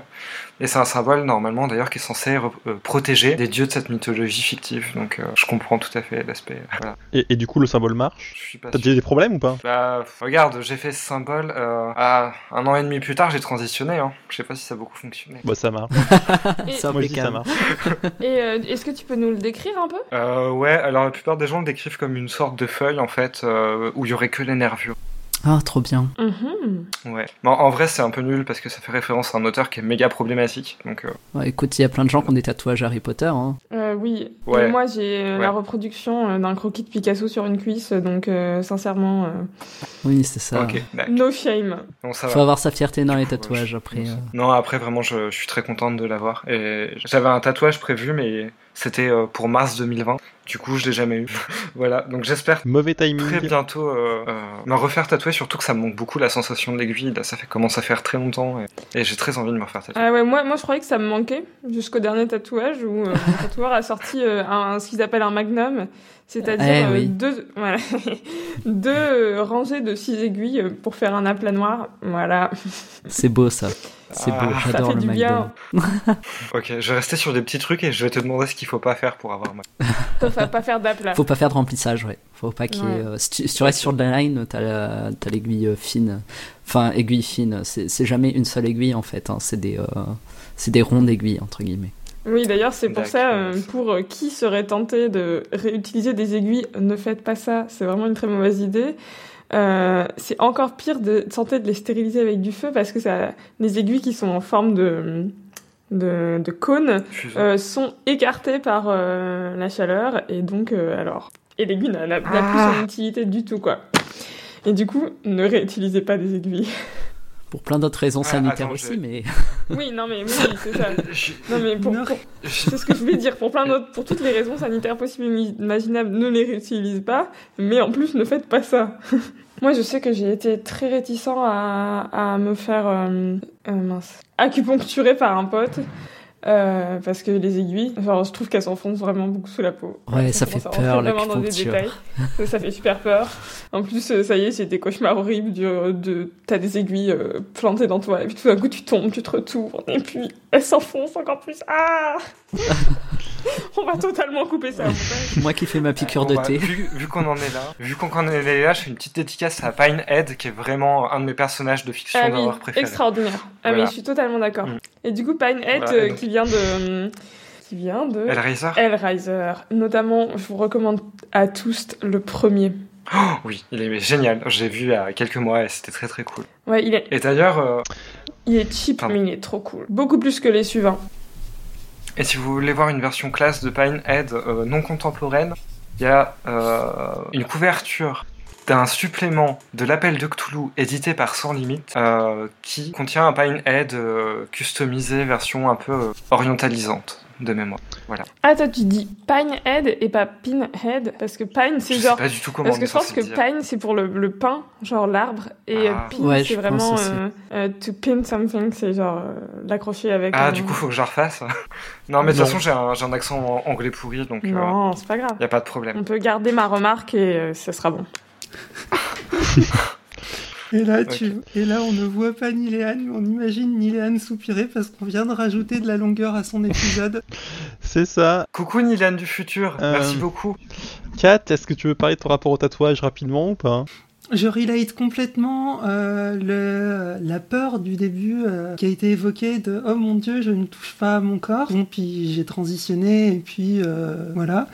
Et c'est un symbole, normalement, d'ailleurs, qui est censé euh, protéger des dieux de cette mythologie fictive. Donc, euh, je comprends tout à fait l'aspect. Voilà. Et, et du coup, le symbole marche Je suis pas T'as sûr. déjà des problèmes ou pas? Bah, regarde, j'ai fait ce symbole. Euh, ah, un an et demi plus tard, j'ai transitionné. Hein. Je sais pas si ça a beaucoup fonctionné. Bah ça marche. *laughs* Et, Ça Moi je dis ça marche. *laughs* et, euh, est-ce que tu peux nous le décrire un peu? Euh, ouais, alors la plupart des gens le décrivent comme une sorte de feuille en fait, euh, où il y aurait que les nervures. Ah, trop bien. Mhm. Ouais. Mais en, vrai, c'est un peu nul parce que ça fait référence à un auteur qui est méga problématique. Donc, euh, Ouais, écoute, il y a plein de gens qui ont des tatouages Harry Potter. Hein. Euh, Oui, Ouais. Et moi j'ai euh, Ouais. la reproduction euh, d'un croquis de Picasso sur une cuisse, donc euh, sincèrement, euh, Oui, c'est ça. ok, d'accord. no shame. Bon, ça Faut va. avoir sa fierté dans les tatouages après. euh. Non, après, vraiment, je, je suis très contente de l'avoir. Et j'avais un tatouage prévu, mais c'était euh, pour mars 2020. Du coup, je l'ai jamais eu. *laughs* voilà, donc j'espère Mauvais timing. très bientôt euh, euh, me refaire tatouer, surtout que ça me manque beaucoup la sensation de l'aiguille. Là, ça fait, commence à faire très longtemps et, et j'ai très envie de me refaire tatouer. Ah ouais, moi, moi je croyais que ça me manquait jusqu'au dernier tatouage où euh, mon tatoueur a sorti euh, un, ce qu'ils appellent un magnum, c'est-à-dire Eh euh, oui. deux, voilà, *laughs* deux euh, rangées de six aiguilles euh, pour faire un aplat noir. Voilà. C'est beau ça. C'est Ah, beau, ça j'adore le du bien. McDo. *laughs* Ok, je vais rester sur des petits trucs et je vais te demander ce qu'il faut pas faire pour avoir mal. Sauf *laughs* à pas faire d'aplat. Faut pas faire de remplissage, ouais. Faut pas qu'il ait, euh, si, tu, si tu restes sur le line, t'as la- l'aiguille fine. Enfin, aiguille fine. C'est jamais une seule aiguille en fait. hein. C'est des, euh, c'est des ronds d'aiguilles entre guillemets. Oui, d'ailleurs, c'est pour ça, euh, pour euh, qui serait tenté de réutiliser des aiguilles, ne faites pas ça. C'est vraiment une très mauvaise idée. Euh, c'est encore pire de tenter de les stériliser avec du feu parce que ça, les aiguilles qui sont en forme de, de, de cône euh, sont écartées par euh, la chaleur et donc, euh, alors, et l'aiguille n'a n'a Ah. plus son utilité du tout, quoi. Et du coup, ne réutilisez pas des aiguilles. *laughs* Pour plein d'autres raisons Ah, sanitaires attends, aussi, je- mais *laughs* *laughs* oui, non, mais oui, c'est ça. *laughs* Je- Non, mais pour, pour- je- C'est ce que je voulais dire. Pour plein d'autres, pour toutes les raisons sanitaires possibles et imaginables, ne les réutilisez pas. Mais en plus, ne faites pas ça. Moi, je sais que j'ai été très réticent à, à me faire euh, euh, mince, acupuncturer par un pote. Euh, parce que les aiguilles, genre, je trouve qu'elles s'enfoncent vraiment beaucoup sous la peau. Ouais, ça fait peur, vraiment dans des détails, *laughs* ça, fait super peur. En plus, euh, ça y est, j'ai des cauchemars horribles. Du, de, t'as des aiguilles euh, plantées dans toi, et puis tout d'un coup, tu tombes, tu te retournes, et puis elles s'enfoncent encore plus. Ah *laughs* On va totalement couper ça. *laughs* moi qui fais ma piqûre Bon, de bah, thé. vu, vu qu'on en est là, vu qu'on en est là, je fais une petite dédicace à Pinehead, qui est vraiment un de mes personnages de fiction Ah d'horreur préférés. extraordinaire. Ah Voilà. mais je suis totalement d'accord. Mm. Et du coup, Pinehead, Voilà, euh, qui vient de... Qui vient de... Hellraiser Hellraiser. Notamment, je vous recommande à tous le premier. Oh, Oui, il est génial. Je l'ai vu il y a quelques mois et c'était très très cool. Ouais, il est, Et d'ailleurs, euh, il est cheap, Pardon. mais il est trop cool. Beaucoup plus que les suivants. Et si vous voulez voir une version classe de Pinehead euh, non contemporaine, il y a euh, une couverture d'un supplément de l'appel de Cthulhu édité par Sans Limite euh, qui contient un Pinehead customisé version un peu orientalisante. De mémoire. Voilà. Ah, toi, tu dis Pinehead et pas Pinhead Parce que Pine, c'est Je genre. sais pas du tout comment Parce que je pense que dire. pine, c'est pour le, le pin, genre l'arbre, et Ah. euh, pin, Ouais, c'est vraiment euh, euh, to pin something, c'est genre euh, l'accrocher avec. Ah, un- du coup, faut que je refasse. *laughs* non, mais de toute façon, j'ai un, un accent en- anglais pourri, donc Non, c'est pas grave. n'y a pas de problème. On peut garder ma remarque et euh, ça sera bon. *laughs* Et là, tu... et là, on ne voit pas Niléane, mais on imagine Niléane soupirer parce qu'on vient de rajouter de la longueur à son épisode. *laughs* C'est ça. Coucou Nilan du futur, Euh, merci beaucoup. Kat, est-ce que tu veux parler de ton rapport au tatouage rapidement ou pas? Je relate complètement euh, le, la peur du début euh, qui a été évoquée de oh mon dieu je ne touche pas à mon corps bon puis j'ai transitionné et puis euh, voilà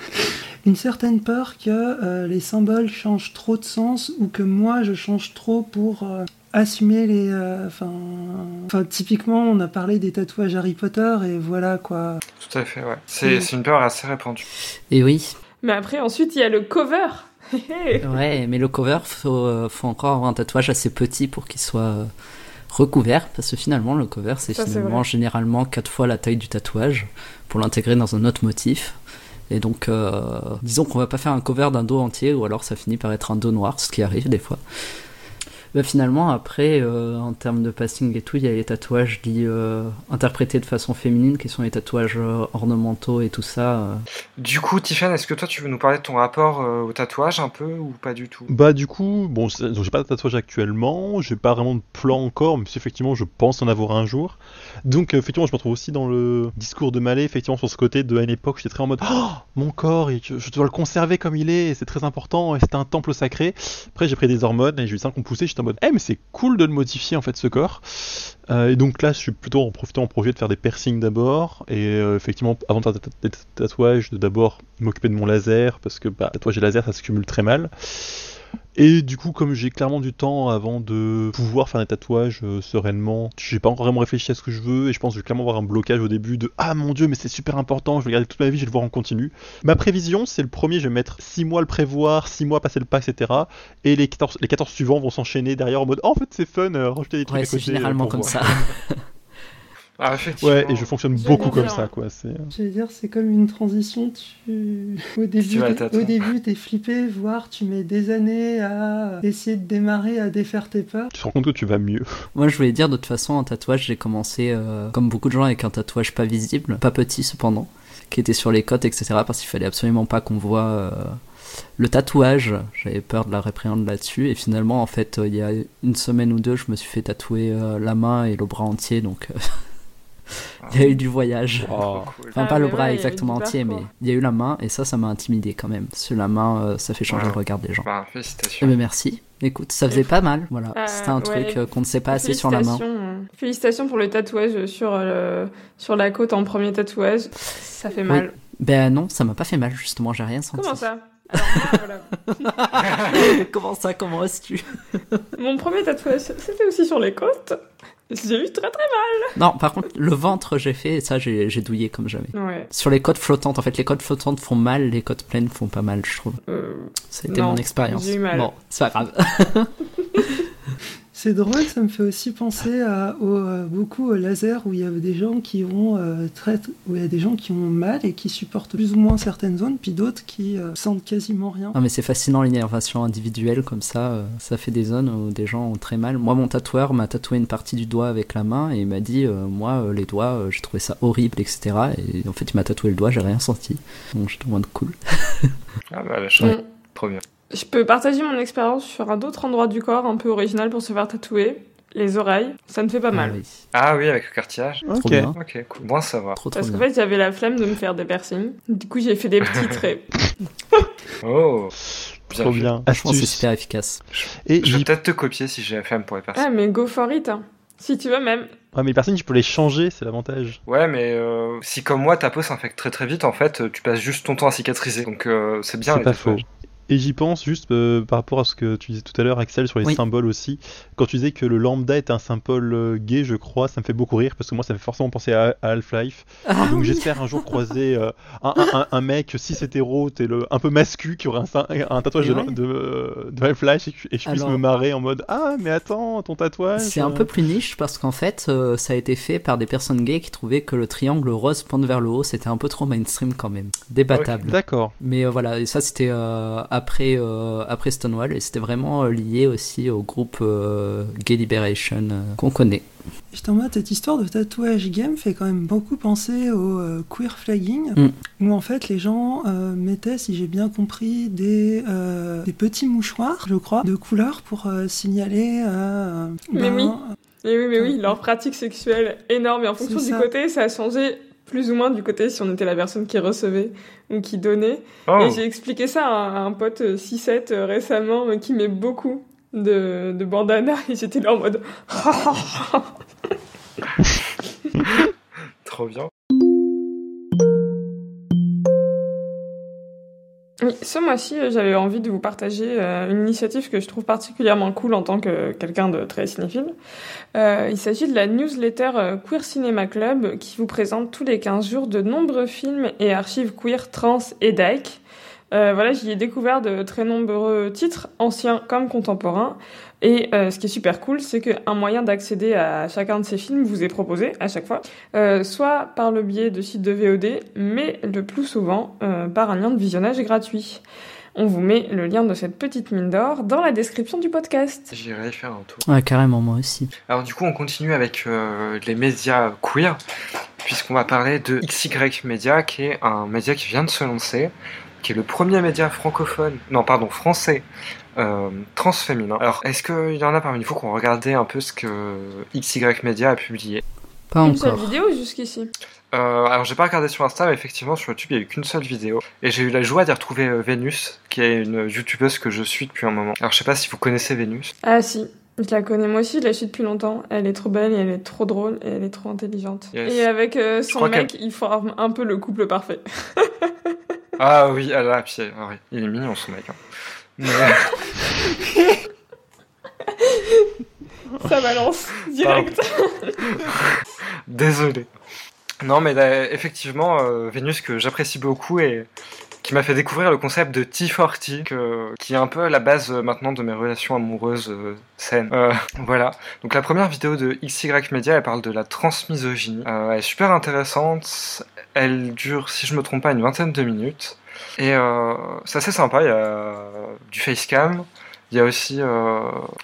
une certaine peur que euh, les symboles changent trop de sens ou que moi je change trop pour euh, assumer les euh, enfin typiquement on a parlé des tatouages Harry Potter et voilà quoi Tout à fait, ouais. C'est Mm. une peur assez répandue. Et oui, Mais après, ensuite, il y a le cover. *laughs* ouais, mais le cover, faut, euh, faut encore avoir un tatouage assez petit pour qu'il soit euh, recouvert, parce que finalement, le cover, c'est finalement généralement quatre fois la taille du tatouage pour l'intégrer dans un autre motif. Et donc, euh, disons qu'on va pas faire un cover d'un dos entier, ou alors ça finit par être un dos noir, ce qui arrive des fois. Bah, finalement, après, euh, en termes de passing et tout, il y a les tatouages dits euh, interprétés de façon féminine, qui sont les tatouages euh, ornementaux et tout ça. euh. Du coup, Tiffany, est-ce que toi tu veux nous parler de ton rapport euh, au tatouage un peu ou pas du tout? Bah du coup, bon, j'ai pas de tatouage actuellement, j'ai pas vraiment de plan encore, si effectivement je pense en avoir un jour. Donc euh, effectivement, je me retrouve aussi dans le discours de Mallet, effectivement sur ce côté de à une époque, j'étais très en mode oh, mon corps, et je, dois le conserver comme il est, c'est très important, et c'est un temple sacré. Après j'ai pris des hormones et j'ai eu 5 qu'on poussé, j'étais en mode eh mais c'est cool de le modifier en fait ce corps. Euh, et donc là, je suis plutôt en profitant en projet de faire des piercings d'abord, et euh, effectivement avant de faire des tat- des tatouages, de d'abord m'occuper de mon laser parce que bah, tatouage et laser ça se cumule très mal. Et du coup, comme j'ai clairement du temps avant de pouvoir faire des tatouages euh, sereinement, j'ai pas encore vraiment réfléchi à ce que je veux et je pense que je vais clairement avoir un blocage au début de Ah mon dieu, mais c'est super important, je vais le garder toute ma vie, je vais le voir en continu. Ma prévision, c'est le premier, je vais mettre 6 mois à le prévoir, 6 mois à passer le pas, etc. Et les 14, les 14 suivants vont s'enchaîner derrière en mode Oh, en fait, c'est fun, euh, rajouter des trucs Ouais, à c'est côté. euh, généralement comme voir. ça. *laughs* Ah, effectivement. Ouais, et je fonctionne beaucoup comme ça, quoi. C'est... Je veux dire, c'est comme une transition. Tu... Au début, au début, t'es flippé, voire tu mets des années à essayer de démarrer, à défaire tes peurs. Tu te rends compte que tu vas mieux. *laughs* Moi, je voulais dire, de toute façon, un tatouage, j'ai commencé, euh, comme beaucoup de gens, avec un tatouage pas visible, pas petit cependant, qui était sur les côtes, etc., parce qu'il fallait absolument pas qu'on voit euh, le tatouage. J'avais peur de la répréhende là-dessus, et finalement, en fait, euh, il y a une semaine ou deux, je me suis fait tatouer euh, la main et le bras entier, donc euh, *laughs* *laughs* il y a eu du voyage. Oh. Enfin, Ah, pas le mais bras ouais, exactement entier, mais il y a eu la main, et ça, ça m'a intimidé quand même. Parce que la main, euh, ça fait changer Ouais. le regard des gens. Bah, Eh félicitations. ben merci. Écoute, ça faisait pas mal, voilà. Euh, C'était un ouais. truc euh, qu'on ne sait pas assez sur la main. Félicitations, Félicitations pour le tatouage sur, euh, sur la côte en premier tatouage. Ça fait mal. Ben non, ça m'a pas fait mal, justement, j'ai rien senti. Comment ça *laughs* Alors, moi, voilà. Comment ça, comment oses-tu? Mon premier tatouage, c'était aussi sur les côtes. J'ai eu très très Non, par contre, le ventre, j'ai fait, et ça, j'ai j'ai douillé comme jamais. mal. Ouais. Sur les côtes flottantes, en fait, les côtes flottantes font mal, les côtes pleines font pas mal, je trouve. Euh, C'était Non, mon expérience. j'ai eu mal. Bon, c'est pas grave. *laughs* C'est drôle, ça me fait aussi penser à, au, euh, beaucoup au laser où il y a des gens qui ont euh, très, où il y a des gens qui ont mal et qui supportent plus ou moins certaines zones, puis d'autres qui euh, sentent quasiment rien. Non, mais c'est fascinant l'innervation individuelle comme ça. euh, ça fait des zones où des gens ont très mal. Moi, mon tatoueur m'a tatoué une partie du doigt avec la main et il m'a dit, euh, moi, euh, les doigts, euh, j'ai trouvé ça horrible, etc. Et en fait, il m'a tatoué le doigt, j'ai rien senti. Donc, j'étais en mode cool. Ah, bah, la chance. Bon, Trop bien. Je peux partager mon expérience sur un autre endroit du corps un peu original pour se faire tatouer. Les oreilles, ça me fait pas mal. Ah oui. Ah oui, avec le cartilage. Trop Ok. bien. Ok, cool. Bon à savoir. Trop, trop Parce qu'en fait, j'avais la flemme de me faire des piercings. Du coup, j'ai fait des petits *laughs* traits. Oh, bien Trop bien. Franchement, c'est Astuce. super efficace. Et Je vais peut-être te copier si j'ai la flemme pour les personnes. Ah, mais go for it. hein. Si tu veux même. Ouais, mais les personnes, tu peux les changer, c'est l'avantage. Ouais, mais euh, si comme moi ta peau s'infecte très très vite, en fait, tu passes juste ton temps à cicatriser. Donc euh, c'est bien C'est pas faux. Et j'y pense juste euh, par rapport à ce que tu disais tout à l'heure, Axel, sur les Oui. symboles aussi. Quand tu disais que le lambda est un symbole euh, gay, je crois, ça me fait beaucoup rire parce que moi, ça me fait forcément penser à, à Half-Life. Ah donc oui. j'espère un jour croiser euh, un, un- un- un mec cis hétéro, t'es le un peu mascu qui aurait un, tatouage Et de, de, de Half-Life et, et je puisse Alors- me marrer en mode ah mais attends ton tatouage. C'est un peu plus niche parce qu'en fait, ça a été fait par des personnes gays qui trouvaient que le triangle rose pointe vers le haut, c'était un peu trop mainstream quand même. Débattable. D'accord. Mais voilà, et ça c'était après, euh, après Stonewall et c'était vraiment euh, lié aussi au groupe euh, Gay Liberation euh, qu'on connaît. J'étais en mode, cette histoire de tatouage game fait quand même beaucoup penser au euh, queer flagging, Mm. où en fait les gens euh, mettaient, si j'ai bien compris, des, euh, des petits mouchoirs, je crois, de couleur pour euh, signaler. euh, Mais oui. Et oui, mais oui, leur pratique sexuelle énorme. Et en fonction du côté, ça a changé plus ou moins du côté si on était la personne qui recevait ou qui donnait. Oh, Et j'ai expliqué ça à un pote euh, 6-7 euh, récemment euh, qui met beaucoup de, de bandana *laughs* et j'étais là en mode *laughs* trop bien. Ce mois-ci, euh, j'avais envie de vous partager euh, une initiative que je trouve particulièrement cool en tant que quelqu'un de très cinéphile. Euh, il s'agit de la newsletter Queer Cinema Club qui vous présente tous les 15 jours de nombreux films et archives queer, trans et dyke. Euh, voilà, j'y ai découvert de très nombreux titres, anciens comme contemporains. Et euh, ce qui est super cool, c'est qu'un moyen d'accéder à chacun de ces films vous est proposé à chaque fois, euh, soit par le biais de sites de VOD, mais le plus souvent euh, par un lien de visionnage gratuit. On vous met le lien de cette petite mine d'or dans la description du podcast. J'irai faire un tour. Ouais, carrément, moi aussi. Alors du coup, on continue avec euh, les médias queer, puisqu'on va parler de XY Media, qui est un média qui vient de se lancer, qui est le premier média francophone, non pardon, français, euh, transféminin. Alors, est-ce qu'il y en a parmi vous qui ont regardé un peu ce que XY Media a publié? Pas Une seule encore. vidéo jusqu'ici. Euh, alors j'ai pas regardé sur Insta, mais effectivement sur YouTube il y a eu qu'une seule vidéo. Et j'ai eu la joie d'y retrouver euh, Vénus, qui est une youtubeuse que je suis depuis un moment. Alors je sais pas si vous connaissez Vénus. Ah si, je la connais moi aussi, je la suis depuis longtemps. Elle est trop belle et elle est trop drôle et elle est trop intelligente. Yes. Et avec euh, son mec, il un, un peu le couple parfait. *laughs* Ah oui, ah là, puis, ah oui, il est mignon son mec. hein. Mais- *laughs* Ça balance direct. *laughs* Désolé. Non, mais là, effectivement, euh, Vénus que j'apprécie beaucoup et qui m'a fait découvrir le concept de T40, que- qui est un peu la base euh, maintenant de mes relations amoureuses euh, saines. Euh, *laughs* voilà. Donc la première vidéo de XY Media, elle parle de la transmisogynie. Euh, elle est super intéressante. Elle dure, si je me trompe pas, une vingtaine de minutes. Et c'est assez sympa. Il y a du facecam. Il y a aussi euh,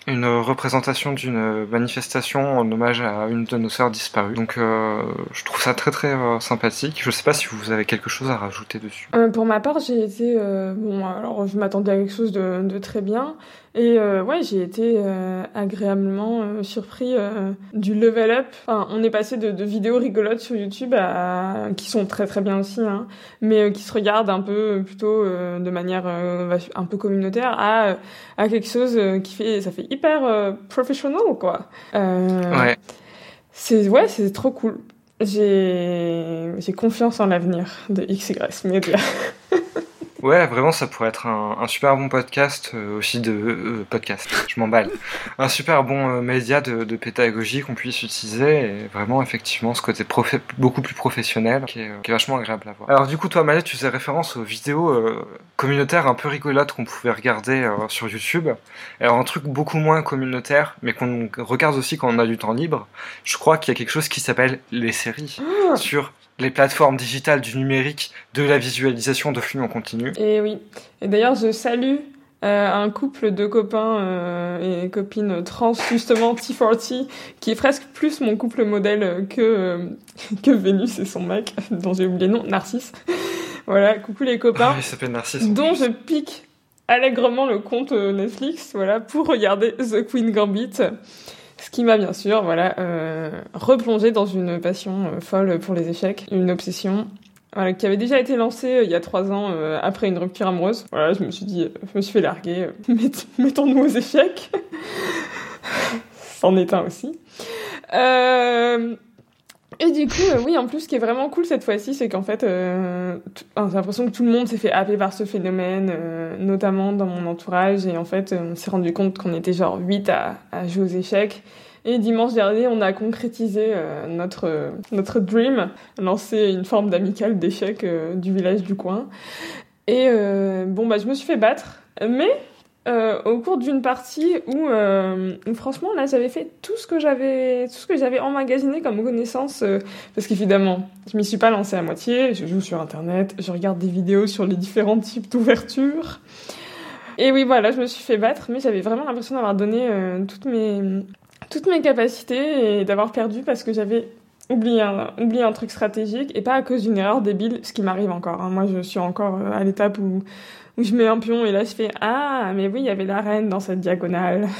une représentation d'une manifestation en hommage à une de nos sœurs disparues. Donc euh, je trouve ça très très euh, sympathique. Je sais pas si vous avez quelque chose à rajouter dessus. Pour ma part, j'ai été bon. Alors, je m'attendais à quelque chose de, de très bien, et euh, ouais, j'ai été euh, agréablement euh, surpris euh, du level up. Enfin, on est passé de, de vidéos rigolotes sur YouTube à qui sont très très bien aussi, hein, mais euh, qui se regardent un peu plutôt euh, de manière euh, un peu communautaire à à quelque chose qui fait ça fait hyper euh, professional quoi. Euh, Ouais. C'est ouais, c'est trop cool. J'ai j'ai confiance en l'avenir de XY Media. *laughs* Ouais, vraiment, ça pourrait être un, un super bon podcast euh, aussi de euh, podcast. Je m'emballe. Un super bon euh, média de, de pédagogie qu'on puisse utiliser et vraiment effectivement ce côté beaucoup plus professionnel qui est, euh, qui est vachement agréable à voir. Alors du coup, toi, Malette, tu faisais référence aux vidéos euh, communautaires un peu rigolotes qu'on pouvait regarder euh, sur YouTube. Alors un truc beaucoup moins communautaire, mais qu'on regarde aussi quand on a du temps libre. Je crois qu'il y a quelque chose qui s'appelle les séries sur les plateformes digitales du numérique, de la visualisation de films en continu. Et oui. Et d'ailleurs, je salue euh, un couple de copains euh, et copines trans, justement T40, qui est presque plus mon couple modèle que, euh, que Vénus et son mec, dont j'ai oublié le nom, Narcisse. voilà, coucou les Ah, copains, il s'appelle Narcisse. dont je pique allègrement le compte Netflix, voilà, pour regarder The Queen Gambit. Ce qui m'a bien sûr, voilà, euh, replongé dans une passion euh, folle pour les échecs, une obsession, voilà, qui avait déjà été lancée euh, il y a trois ans après une rupture amoureuse. Je me suis dit, je me suis fait larguer, *laughs* mett- mettons-nous aux échecs. *laughs* C'en est un aussi. Et du coup, euh, oui, en plus, ce qui est vraiment cool cette fois-ci, c'est qu'en fait, euh, j'ai l'impression que tout le monde s'est fait happer par ce phénomène, euh, notamment dans mon entourage. Et en fait, euh, on s'est rendu compte qu'on était genre 8 à, à jouer aux échecs. Et dimanche dernier, on a concrétisé euh, notre, notre dream, lancer une forme d'amicale d'échecs du village du coin. Et bon, bah, je me suis fait battre. Mais euh, au cours d'une partie où, euh, où, franchement, là, j'avais fait tout ce que j'avais, tout ce que j'avais emmagasiné comme connaissance, euh, parce qu'évidemment, je m'y suis pas lancée à moitié. Je joue sur Internet, je regarde des vidéos sur les différents types d'ouverture. Et oui, voilà, je me suis fait battre, mais j'avais vraiment l'impression d'avoir donné euh, toutes mes toutes mes capacités et d'avoir perdu parce que j'avais oublié un, oublié un truc stratégique et pas à cause d'une erreur débile, ce qui m'arrive encore. hein. Moi, je suis encore à l'étape où, où je mets un pion et là, je fais Ah, mais oui, il y avait la reine dans cette diagonale. *laughs*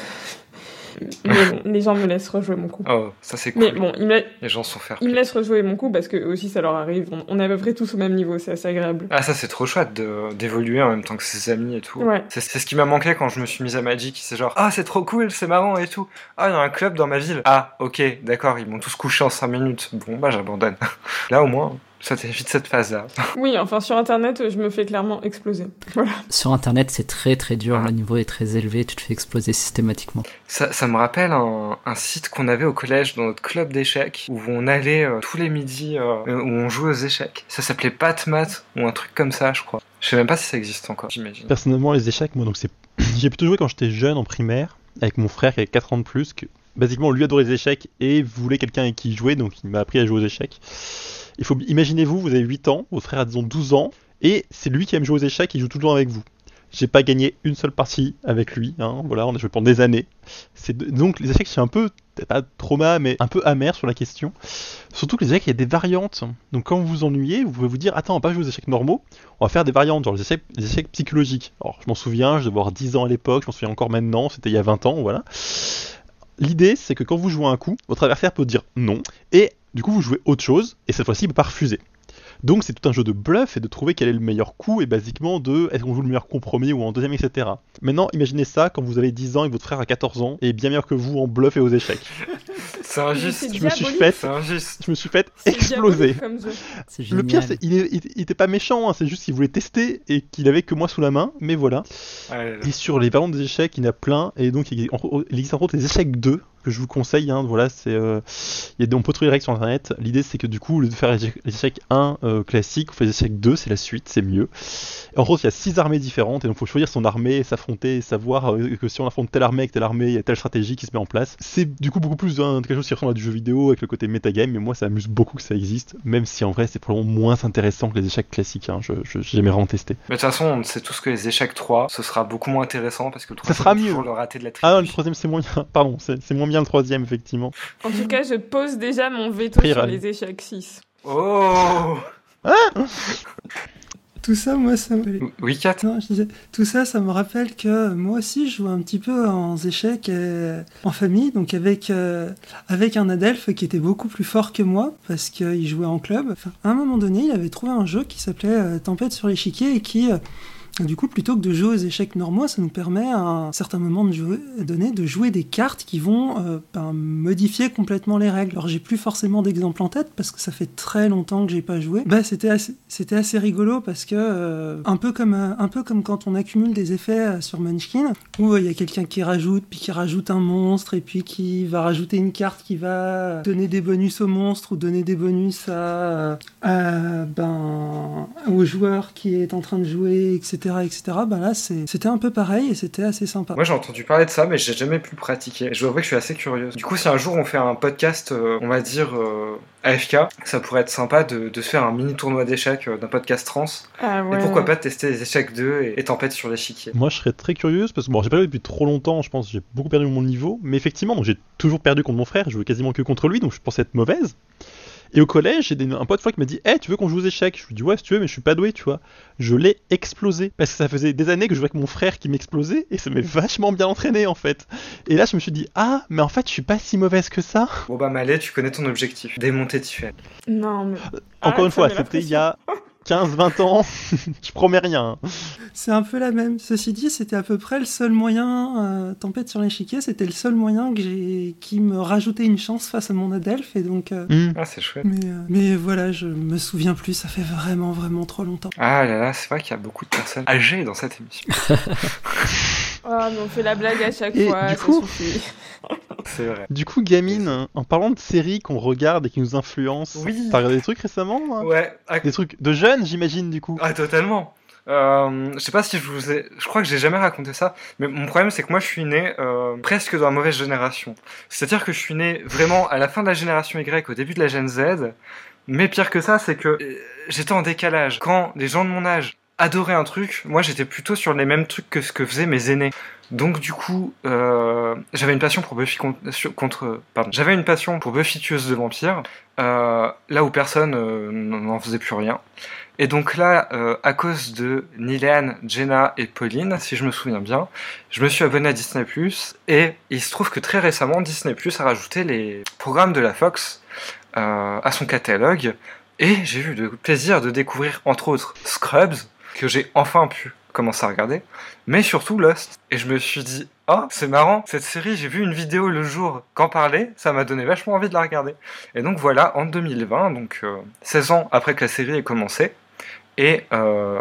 mais bon, les gens me laissent rejouer mon coup. Oh, ça c'est cool. Mais bon, ils me, Les gens sont fair ils me laissent rejouer mon coup parce que aussi ça leur arrive. On, on est à peu près tous au même niveau, c'est assez agréable. Ah, ça c'est trop chouette d'évoluer en même temps que ses amis et tout. Ouais. C'est ce qui m'a manqué quand je me suis mise à Magic. C'est genre, ah, c'est trop cool, c'est marrant et tout. Ah, il y a un club dans ma ville. Ah, ok, d'accord, ils m'ont tous couché en 5 minutes. Bon, bah j'abandonne. *laughs* Là au moins, ça t'évite cette phase-là. *laughs* Oui, enfin sur internet, je me fais clairement exploser. *laughs* Voilà. Sur internet, c'est très très dur, le niveau est très élevé, tu te fais exploser systématiquement. Ça, ça me rappelle un, un site qu'on avait au collège dans notre club d'échecs où on allait euh, tous les midis euh, où on jouait aux échecs. Ça s'appelait Patmat ou un truc comme ça, je crois. Je sais même pas si ça existe encore, j'imagine. Personnellement, les échecs, moi, donc c'est. *clears throat* J'ai plutôt joué quand j'étais jeune en primaire, avec mon frère qui avait 4 ans de plus, que basiquement lui adorait les échecs et voulait quelqu'un avec qui jouer, donc il m'a appris à jouer aux échecs. Imaginez-vous, vous avez 8 ans, votre frère a disons 12 ans, et c'est lui qui aime jouer aux échecs, il joue temps avec vous. J'ai pas gagné une seule partie avec lui, hein, voilà, on a joué pendant des années. C'est donc les échecs, suis un peu, pas trauma, mais un peu amer sur la question. Surtout que les échecs, il y a des variantes. Donc quand vous vous ennuyez, vous pouvez vous dire, attends, on va pas jouer aux échecs normaux, on va faire des variantes, genre les échecs, les échecs psychologiques. Alors je m'en souviens, je devais avoir 10 ans à l'époque, je m'en souviens encore maintenant, c'était il y a 20 ans, voilà. L'idée, c'est que quand vous jouez un coup, votre adversaire peut dire non, et du coup vous jouez autre chose, et cette fois-ci il peut pas refuser. Donc c'est tout un jeu de bluff et de trouver quel est le meilleur coup et basiquement de est-ce qu'on joue le meilleur compromis ou en deuxième, etc. Maintenant, imaginez ça quand vous avez 10 ans et que votre frère a 14 ans et est bien meilleur que vous en bluff et aux échecs. C'est injuste. C'est Je me suis fait, je me suis fait C'est exploser. Le pire, c'est il, il- il était pas méchant, hein, c'est juste qu'il voulait tester et qu'il avait que moi sous la main, mais voilà. Ah là là. Et sur les variantes des échecs, il y en a plein, et donc il, en- il existe entre autres les échecs 2, que je vous conseille, hein, voilà, c'est, euh, il y a, des- on peut trouver les règles sur internet. L'idée c'est que du coup, au lieu de faire les échecs- les échecs 1 euh, classiques, on fait les échecs 2, c'est la suite, c'est mieux. Et en gros, il y a 6 armées différentes, et donc il faut choisir son armée, s'affronter, et savoir euh, que si on affronte telle armée avec telle armée, il y a telle stratégie qui se met en place. C'est du coup beaucoup plus hein, quelque chose qui ressemble à du jeu vidéo avec le côté metagame, mais moi ça m'amuse beaucoup que ça existe, même si en vrai c'est probablement moins intéressant que les échecs classiques, hein, je, je, j'ai jamais vraiment testé. Mais de toute façon, on sait tous que les échecs 3, ce sera beaucoup moins intéressant parce que le 3 sera mieux. le raté de la Ah non, le trilogie. troisième c'est moins bien, pardon, c'est c'est moins bien le troisième effectivement. En tout cas, je pose déjà mon veto sur les échecs 6. Oh Tout ça, moi, ça me... Oui, Kat Non, je disais, tout ça, ça me rappelle que moi aussi, je jouais un petit peu en échecs euh, en famille, donc avec, euh, avec un adelphe qui était beaucoup plus fort que moi, parce qu'il jouait en club. Enfin, à un moment donné, il avait trouvé un jeu qui s'appelait euh, Tempête sur l'échiquier et qui, euh, du coup, plutôt que de jouer aux échecs normaux, ça nous permet à un certain moment de jouer, donné de jouer des cartes qui vont euh, ben, modifier complètement les règles. Alors, j'ai plus forcément d'exemples en tête parce que ça fait très longtemps que j'ai pas joué. Bah, c'était assez, assez rigolo parce que euh, un peu comme euh, un peu comme quand on accumule des effets sur Munchkin où il y a quelqu'un qui rajoute puis qui rajoute un monstre et puis qui va rajouter une carte qui va donner des bonus au monstre ou donner des bonus ben au joueur qui est en train de jouer etc etc ben là c'est- c'était un peu pareil et c'était assez sympa Moi j'ai entendu parler de ça, mais j'ai jamais pu pratiquer. Je dois avouer que je suis assez curieuse. Du coup, si un jour on fait un podcast, euh, on va dire euh, AFK, ça pourrait être sympa de, de se faire un mini tournoi d'échecs euh, d'un podcast trans. Ah ouais. Et pourquoi pas de tester les échecs 2 et, et tempête sur l'échiquier. Moi, je serais très curieuse parce que bon, j'ai pas joué depuis trop longtemps, je pense, j'ai beaucoup perdu mon niveau, mais effectivement, donc j'ai toujours perdu contre mon frère, je jouais quasiment que contre lui, donc je pensais être mauvaise. Et au collège, j'ai un pote fois qui m'a dit "Eh, tu veux qu'on joue aux échecs? Je lui dis "Ouais, si tu veux, mais je suis pas doué, tu vois." Je l'ai explosé parce que ça faisait des années que je jouais avec mon frère qui m'explosait et ça m'est *laughs* vachement bien entraîné en fait. Et là, je me suis dit "Ah, mais en fait, je suis pas si mauvaise que ça." Bon bah Malais, tu connais ton objectif. Démonter Tiffen. Non, mais. Encore Arrête, une fois, c'était il y a *laughs* 15-20 ans, *laughs* je promets rien. C'est un peu la même. Ceci dit, c'était à peu près le seul moyen, euh, Tempête sur l'échiquier, c'était le seul moyen que j'ai, qui me rajoutait une chance face à mon Adelph. Et donc, euh, Hmm. Ah, c'est chouette. mais, euh, mais voilà, je me souviens plus, ça fait vraiment, vraiment trop longtemps. Ah là là, c'est vrai qu'il y a beaucoup de personnes âgées dans cette émission. *laughs* Ah, mais on fait la blague à chaque Et fois, du ça coup- suffit. C'est vrai. Du coup, Gamine, en parlant de séries qu'on regarde et qui nous influencent, Oui. t'as regardé des trucs récemment hein Ouais, Des trucs de jeunes, j'imagine, du coup ah, totalement. Euh, je sais pas si je vous ai. Je crois que j'ai jamais raconté ça, mais mon problème c'est que moi je suis né euh, presque dans la mauvaise génération. C'est-à-dire que je suis né vraiment à la fin de la génération Y, au début de la Gen Z. Mais pire que ça, c'est que euh, j'étais en décalage. Quand les gens de mon âge adoraient un truc, moi j'étais plutôt sur les mêmes trucs que ce que faisaient mes aînés. Donc du coup, euh, j'avais une passion pour Buffy contre, pour Buffy tueuse de vampires, euh, là où personne euh, n'en faisait plus rien. Et donc là, à cause de Nilan, Jenna et Pauline, si je me souviens bien, je me suis abonné à Disney+, et il se trouve que très récemment, Disney+, a rajouté les programmes de la Fox à son catalogue, et j'ai eu le plaisir de découvrir, entre autres, Scrubs, que j'ai enfin pu commencer à regarder, mais surtout Lost. Et je me suis dit, ah, c'est marrant, cette série, j'ai vu une vidéo le jour qu'en parlait, ça m'a donné vachement envie de la regarder. Et donc voilà, en 2020, donc euh, 16 ans après que la série ait commencé, et euh,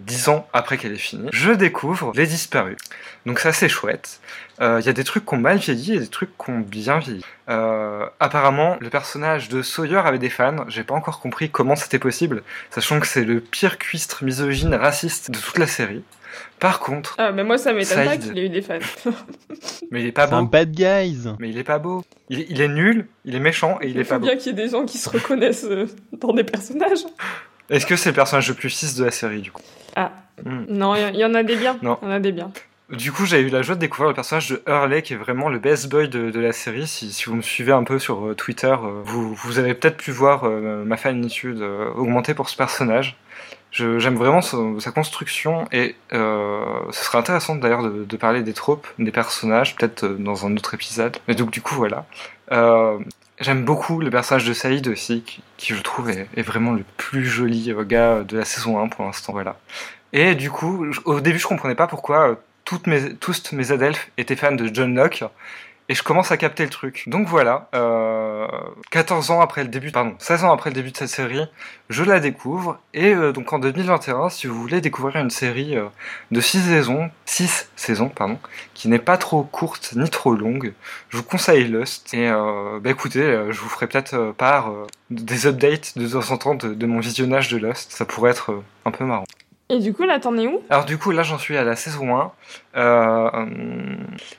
10 ans après qu'elle ait fini, je découvre Les Disparus. Donc ça c'est chouette. Euh, Il y a des trucs qui ont mal vieilli et des trucs qui ont bien vieilli. Euh, apparemment, le personnage de Sawyer avait des fans. J'ai pas encore compris comment c'était possible, sachant que c'est le pire cuistre misogyne raciste de toute la série. Par contre, Ah, mais moi, ça m'étonne pas qu'il ait eu des fans. *laughs* mais il est pas C'est un beau. bad guys Mais il est pas beau. Il, il est nul, il est méchant et il est faut pas beau. bien qu'il y ait des gens qui se reconnaissent euh, dans des personnages. Est-ce que c'est le personnage le plus 6 de la série du coup Ah. Hmm. Non, il y, y en a des biens. Non. Il y en a des biens. Du coup, j'ai eu la joie de découvrir le personnage de Hurley, qui est vraiment le best boy de, de la série. Si, si vous me suivez un peu sur euh, Twitter, euh, vous, vous avez peut-être pu voir euh, ma fanitude euh, augmenter pour ce personnage. J'aime vraiment son- sa construction et euh, ce serait intéressant d'ailleurs de, de parler des tropes, des personnages, peut-être dans un autre épisode. Mais donc du coup, voilà. Euh, J'aime beaucoup le personnage de Saïd aussi, qui, je trouve est, vraiment le plus joli euh, gars de la saison 1 pour l'instant. Voilà. Et du coup, au début, je comprenais pas pourquoi euh, toutes mes, tous mes adelphes étaient fans de John Locke. Et je commence à capter le truc. Donc voilà, euh, 14 ans après le début, pardon, 16 ans après le début de cette série, je la découvre. Et euh, donc en 2021, si vous voulez découvrir une série euh, de 6 saisons, 6 saisons, pardon, qui n'est pas trop courte ni trop longue, je vous conseille Lost. Et euh, bah écoutez, euh, je vous ferai peut-être euh, part euh, des updates de temps en temps de, de mon visionnage de Lost. Ça pourrait être euh, un peu marrant. Et du coup, là, t'en es où? Alors du coup, là, j'en suis à la saison 1. Euh,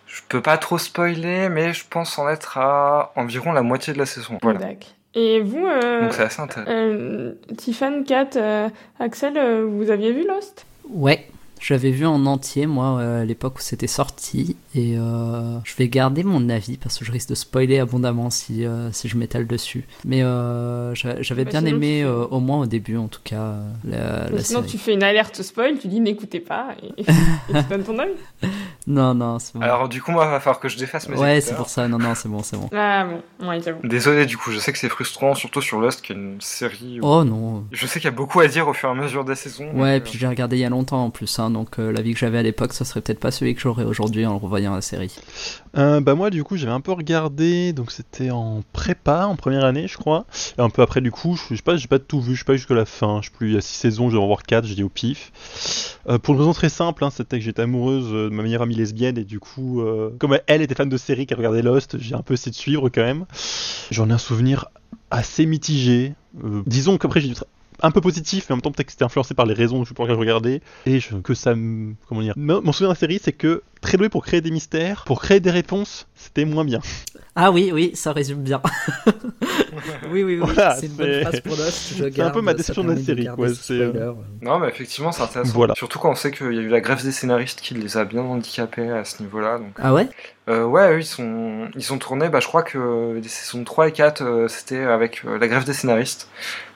je peux pas trop spoiler, mais je pense en être à environ la moitié de la saison. Voilà. D'accord. Et vous, euh, Donc c'est assez intéressant. euh, Tiffany, Kat, euh, Axel, euh, vous aviez vu Lost? Ouais, j'avais vu en entier, moi, euh, à l'époque où c'était sorti. Et euh, je vais garder mon avis parce que je risque de spoiler abondamment si, euh, si je m'étale dessus. Mais euh, j'a- j'avais Bah, bien sinon, aimé, tu euh, au moins au début en tout cas, la, la Sinon, série. tu fais une alerte spoil, tu dis n'écoutez pas et, et tu donnes ton avis. *laughs* Non, non, c'est bon. Alors du coup, moi, il va falloir que je défasse mes ouais, c'est pour ça. Non, non, c'est bon, c'est bon. Ah bon, ouais, j'avoue. Désolé, du coup, je sais que c'est frustrant, surtout sur Lost, qui est une série. où- Oh non. Je sais qu'il y a beaucoup à dire au fur et à mesure des saisons. Ouais, donc, puis j'ai regardé il y a longtemps en plus, hein, donc euh, l'avis que j'avais à l'époque, ça serait peut-être pas celui que j'aurais aujourd'hui en revoyant la série. Euh, bah moi du coup j'avais un peu regardé, donc c'était en prépa, en première année je crois, et un peu après du coup, je sais pas, j'ai pas tout vu, je suis pas jusqu'à la fin, je sais plus, il y a 6 saisons, je vais en voir 4, j'ai dit au pif. Euh, pour une raison très simple, hein, c'était que j'étais amoureuse de ma meilleure amie lesbienne, et du coup, euh, comme elle était fan de séries, qu'elle regardait Lost, j'ai un peu essayé de suivre quand même. J'en ai un souvenir assez mitigé, disons qu'après j'ai dû un peu positif, mais en même temps peut-être que c'était influencé par les raisons pour lesquelles je regardais, et je- que ça me... comment dire... Mon mon souvenir de la série, c'est que très doué pour créer des mystères, pour créer des réponses, c'était moins bien. Ah oui, oui, ça résume bien. *laughs* oui, oui, oui, Voilà, c'est une bonne phrase pour Lost. c'est un peu ma déception de la série, quoi, euh. Non, mais effectivement, c'est intéressant. Voilà. Surtout quand on sait qu'il y a eu la grève des scénaristes qui les a bien handicapés à ce niveau-là. Donc... Ah ouais? Euh, ouais, eux, ils sont, ils sont tournés, bah, je crois que les saisons 3 et 4, euh, c'était avec euh, la grève des scénaristes.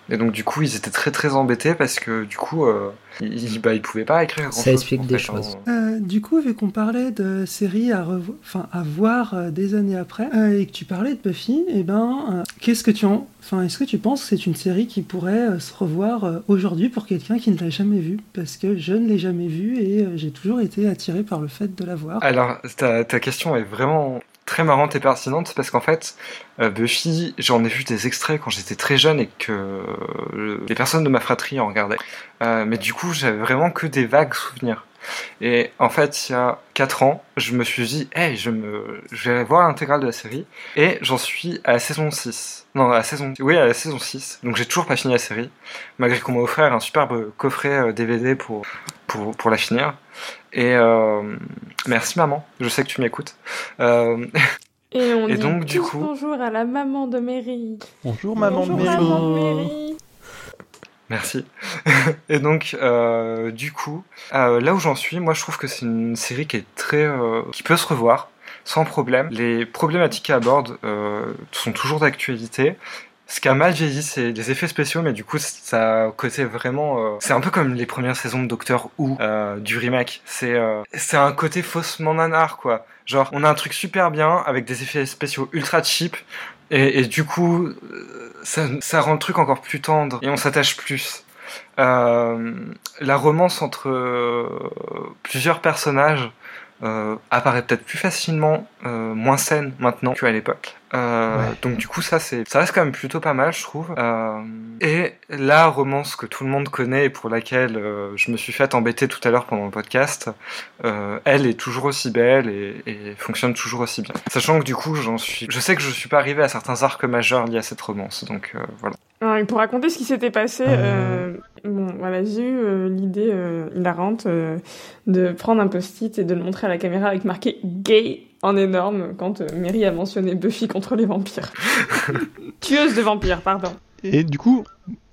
Et donc du coup, ils étaient très très embêtés parce que du coup, euh, ils, bah, ils pouvaient pas écrire grand Ça explique des choses. Euh, du coup, vu qu'on parlait de séries à, revo- enfin, à voir euh, des années après, euh, et que tu parlais de Buffy, eh ben, euh, qu'est-ce que tu en... Enfin, est-ce que tu penses que c'est une série qui pourrait euh, se revoir euh, aujourd'hui pour quelqu'un qui ne l'a jamais vue? Parce que je ne l'ai jamais vue et euh, j'ai toujours été attiré par le fait de la voir. Alors, ta, ta question est vraiment très marrante et pertinente parce qu'en fait, euh, Buffy, j'en ai vu des extraits quand j'étais très jeune et que euh, les personnes de ma fratrie en regardaient. Euh, mais du coup, j'avais vraiment que des vagues souvenirs. Et en fait, il y a 4 ans, je me suis dit, hey, je, me... je vais voir l'intégrale de la série. Et j'en suis à la saison 6. Non, à la saison... Oui, à la saison 6. Donc j'ai toujours pas fini la série. Malgré qu'on m'a offert un superbe coffret DVD pour, pour, pour la finir. Et euh, merci maman, je sais que tu m'écoutes. Euh, Et on *laughs* Et dit donc, du coup- bonjour à la maman de Mary. Bonjour maman bonjour de Mary. maman de Mary. Merci. *laughs* Et donc, euh, du coup, euh, là où j'en suis, moi je trouve que c'est une série qui est très, euh, qui peut se revoir sans problème. Les problématiques qu'elle aborde euh, sont toujours d'actualité. Ce qui a mal vieilli, c'est les effets spéciaux, mais du coup, ça a côté vraiment. euh, c'est un peu comme les premières saisons de Doctor Who euh, du remake. C'est euh, c'est un côté faussement nanar, quoi. Genre, on a un truc super bien avec des effets spéciaux ultra cheap, et, du coup, euh, ça, ça rend le truc encore plus tendre et on s'attache plus. Euh, la romance entre euh, plusieurs personnages apparaît peut-être plus facilement, euh, moins saine maintenant qu'à l'époque. Euh, Ouais. Donc du coup, ça c'est, ça reste quand même plutôt pas mal, je trouve. Euh, et la romance que tout le monde connaît et pour laquelle euh, je me suis fait embêter tout à l'heure pendant le podcast, euh, elle est toujours aussi belle et, et fonctionne toujours aussi bien. Sachant que du coup, j'en suis, je sais que je suis pas arrivé à certains arcs majeurs liés à cette romance, donc euh, voilà. Alors, et pour raconter ce qui s'était passé, euh, bon, voilà, j'ai eu euh, l'idée euh, hilarante euh, de prendre un post-it et de le montrer à la caméra avec marqué gay en énorme quand euh, Mary a mentionné Buffy contre les vampires. *laughs* Tueuse de vampires, pardon. Et du coup,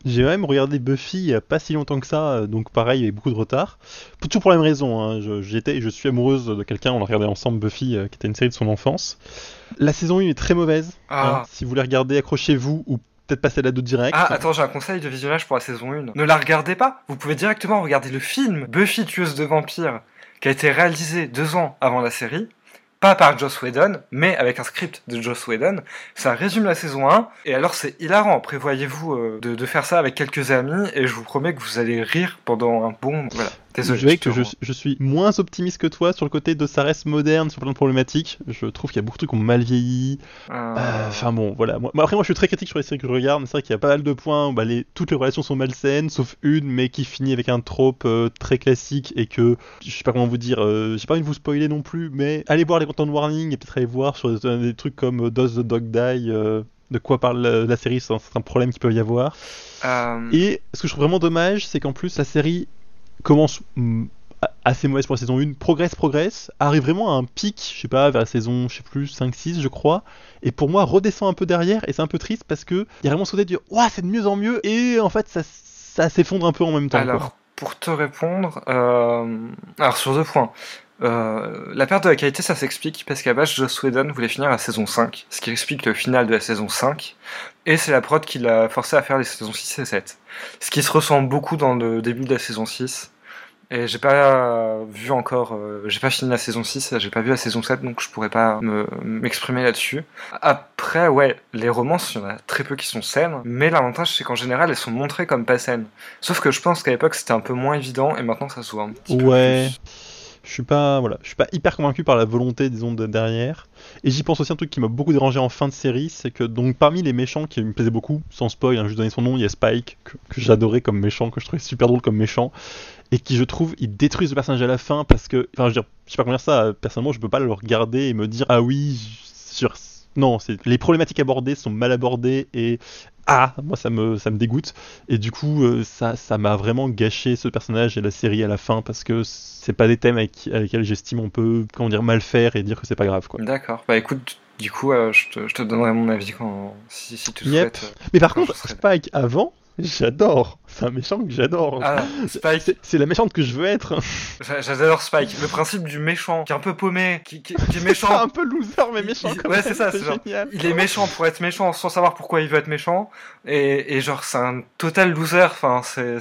j'ai même regardé Buffy il y a pas si longtemps que ça, euh, donc pareil, avec beaucoup de retard. Pour- Toujours pour la même raison, hein, je, j'étais, je suis amoureuse de quelqu'un, on l'a regardé ensemble Buffy, euh, qui était une série de son enfance. La saison 1 est très mauvaise. Ah. hein. si vous voulez regarder, accrochez-vous ou peut-être passer à la 2 direct. Ah, attends, j'ai un conseil de visionnage pour la saison 1. Ne la regardez pas. Vous pouvez directement regarder le film Buffy tueuse de vampires, qui a été réalisé deux ans avant la série. Pas par Joss Whedon, mais avec un script de Joss Whedon. Ça résume la saison 1. Et alors, c'est hilarant. Prévoyez-vous euh, de, de faire ça avec quelques amis. Et je vous promets que vous allez rire pendant un bon. Voilà. Désolé. je que je, suis moins optimiste que toi sur le côté de ça reste moderne sur plein de problématiques. Je trouve qu'il y a beaucoup de trucs qui ont mal vieilli. Euh, Euh, Enfin bon, voilà. Moi, après, moi, je suis très critique sur les séries que je regarde. mais C'est vrai qu'il y a pas mal de points où bah, les, toutes les relations sont malsaines, sauf une, mais qui finit avec un trope euh, très classique et que je sais pas comment vous dire. euh, J'ai pas envie de vous spoiler non plus, mais allez voir les content warning et peut-être aller voir sur des, des trucs comme Does the Dog Die. de quoi parle la, série, c'est un, problème qu'il peut y avoir. Et ce que je trouve vraiment dommage, c'est qu'en plus la série commence mm, assez mauvaise pour la saison 1, progresse, progresse, arrive vraiment à un pic, je sais pas, vers la saison, je sais plus, 5-6 je crois, et pour moi redescend un peu derrière, et c'est un peu triste parce que il y a vraiment ce de dire, ouah, c'est de mieux en mieux, et en fait ça, ça s'effondre un peu en même temps. Alors, pour te répondre, euh, alors sur deux points. Euh, la perte de la qualité, ça s'explique parce qu'à base, Joss Whedon voulait finir la saison 5, ce qui explique le final de la saison 5, et c'est la prod qui l'a forcé à faire les saisons 6 et 7. Ce qui se ressent beaucoup dans le début de la saison 6. Et j'ai pas vu encore, euh, j'ai pas fini la saison 6, j'ai pas vu la saison 7, donc je pourrais pas me- m'exprimer là-dessus. Après, ouais, les romances, il y en a très peu qui sont saines, mais l'avantage c'est qu'en général, elles sont montrées comme pas saines. Sauf que je pense qu'à l'époque c'était un peu moins évident, et maintenant ça se voit un petit peu Ouais. plus. Je suis pas, voilà, je suis pas hyper convaincu par la volonté, disons, de derrière. Et j'y pense aussi un truc qui m'a beaucoup dérangé en fin de série, c'est que donc parmi les méchants qui me plaisaient beaucoup, sans spoil, hein, je vais donner son nom, il y a Spike que, que j'adorais comme méchant, que je trouvais super drôle comme méchant, et qui je trouve ils détruisent le personnage à la fin parce que, enfin, je veux dire, je sais pas comment dire ça, personnellement, je peux pas le regarder et me dire ah oui, sur, non, c'est les problématiques abordées sont mal abordées et ah, moi ça me ça me dégoûte. Et du coup, euh, ça ça m'a vraiment gâché ce personnage et la série à la fin parce que c'est pas des thèmes avec, avec lesquels j'estime on peut comment dire mal faire et dire que c'est pas grave quoi. D'accord, bah écoute, du coup, euh, je, te, je te donnerai mon avis quand, si, si tu Yep. souhaites. euh, Mais par contre, Spike avant, J'adore. C'est un méchant que j'adore. Ah, Spike. C'est- la méchante que je veux être. J'a- J'adore Spike. Le principe du méchant, qui est un peu paumé, qui, qui- qui est méchant. *laughs* un peu loser mais méchant Il- quand ouais, c'est ça, c'est genre- génial. Il est méchant pour être méchant sans savoir pourquoi il veut être méchant. Et, et genre, c'est un total loser. Enfin, c'est.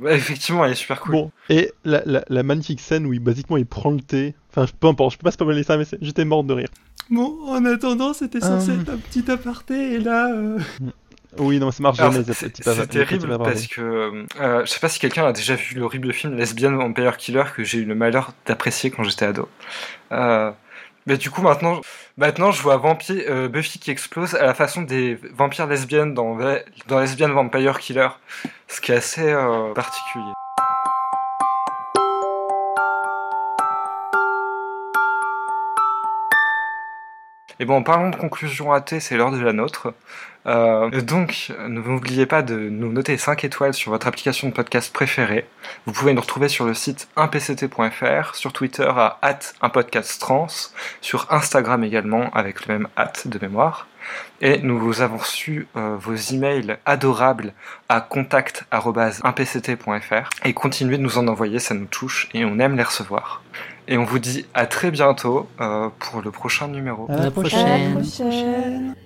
ouais, effectivement, il est super cool. Bon, et la, la, la magnifique scène où il, basiquement il prend le thé. Enfin, peu importe, je peux pas spoiler ça, mais j'étais morte de rire. Bon, en attendant, c'était censé Euh. être un petit aparté, et là... euh, Oui, non, c'est marche jamais. c'est- terrible parce que euh, je sais pas si quelqu'un a déjà vu l'horrible film Lesbian Vampire Killer que j'ai eu le malheur d'apprécier quand j'étais ado. Euh, mais du coup maintenant, maintenant je vois Vampire, euh, Buffy qui explose à la façon des vampires lesbiennes dans, dans Lesbian Vampire Killer, ce qui est assez euh, particulier. Et bon, en parlant de conclusion ratée, c'est l'heure de la nôtre. Euh, donc, n'oubliez pas de nous noter 5 étoiles sur votre application de podcast préférée. Vous pouvez nous retrouver sur le site 1pct.fr, sur Twitter à @unpodcasttrans, sur Instagram également avec le même de mémoire. Et nous avons reçu euh, vos emails adorables à contact@1pct.fr et continuez de nous en envoyer, ça nous touche et on aime les recevoir. Et on vous dit à très bientôt euh, pour le prochain numéro. À la À prochaine. la prochaine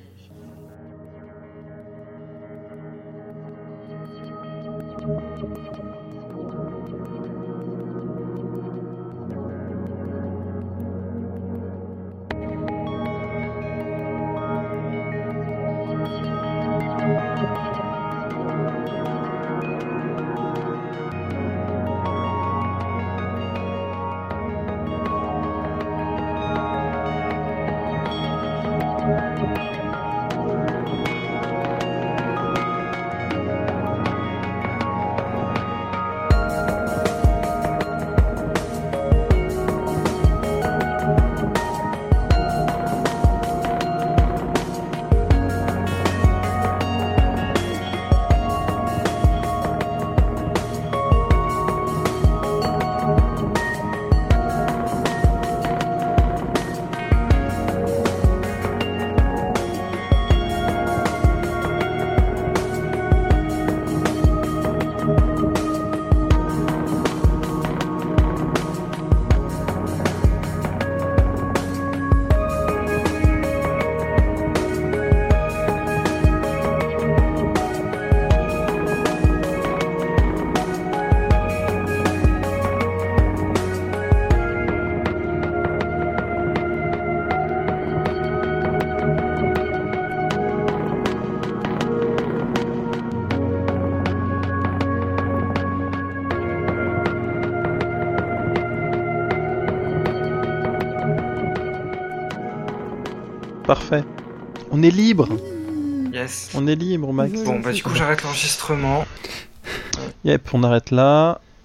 On est libre. Yes. On est libre, Max. Bon, bah du coup j'arrête l'enregistrement. Yep, on arrête là.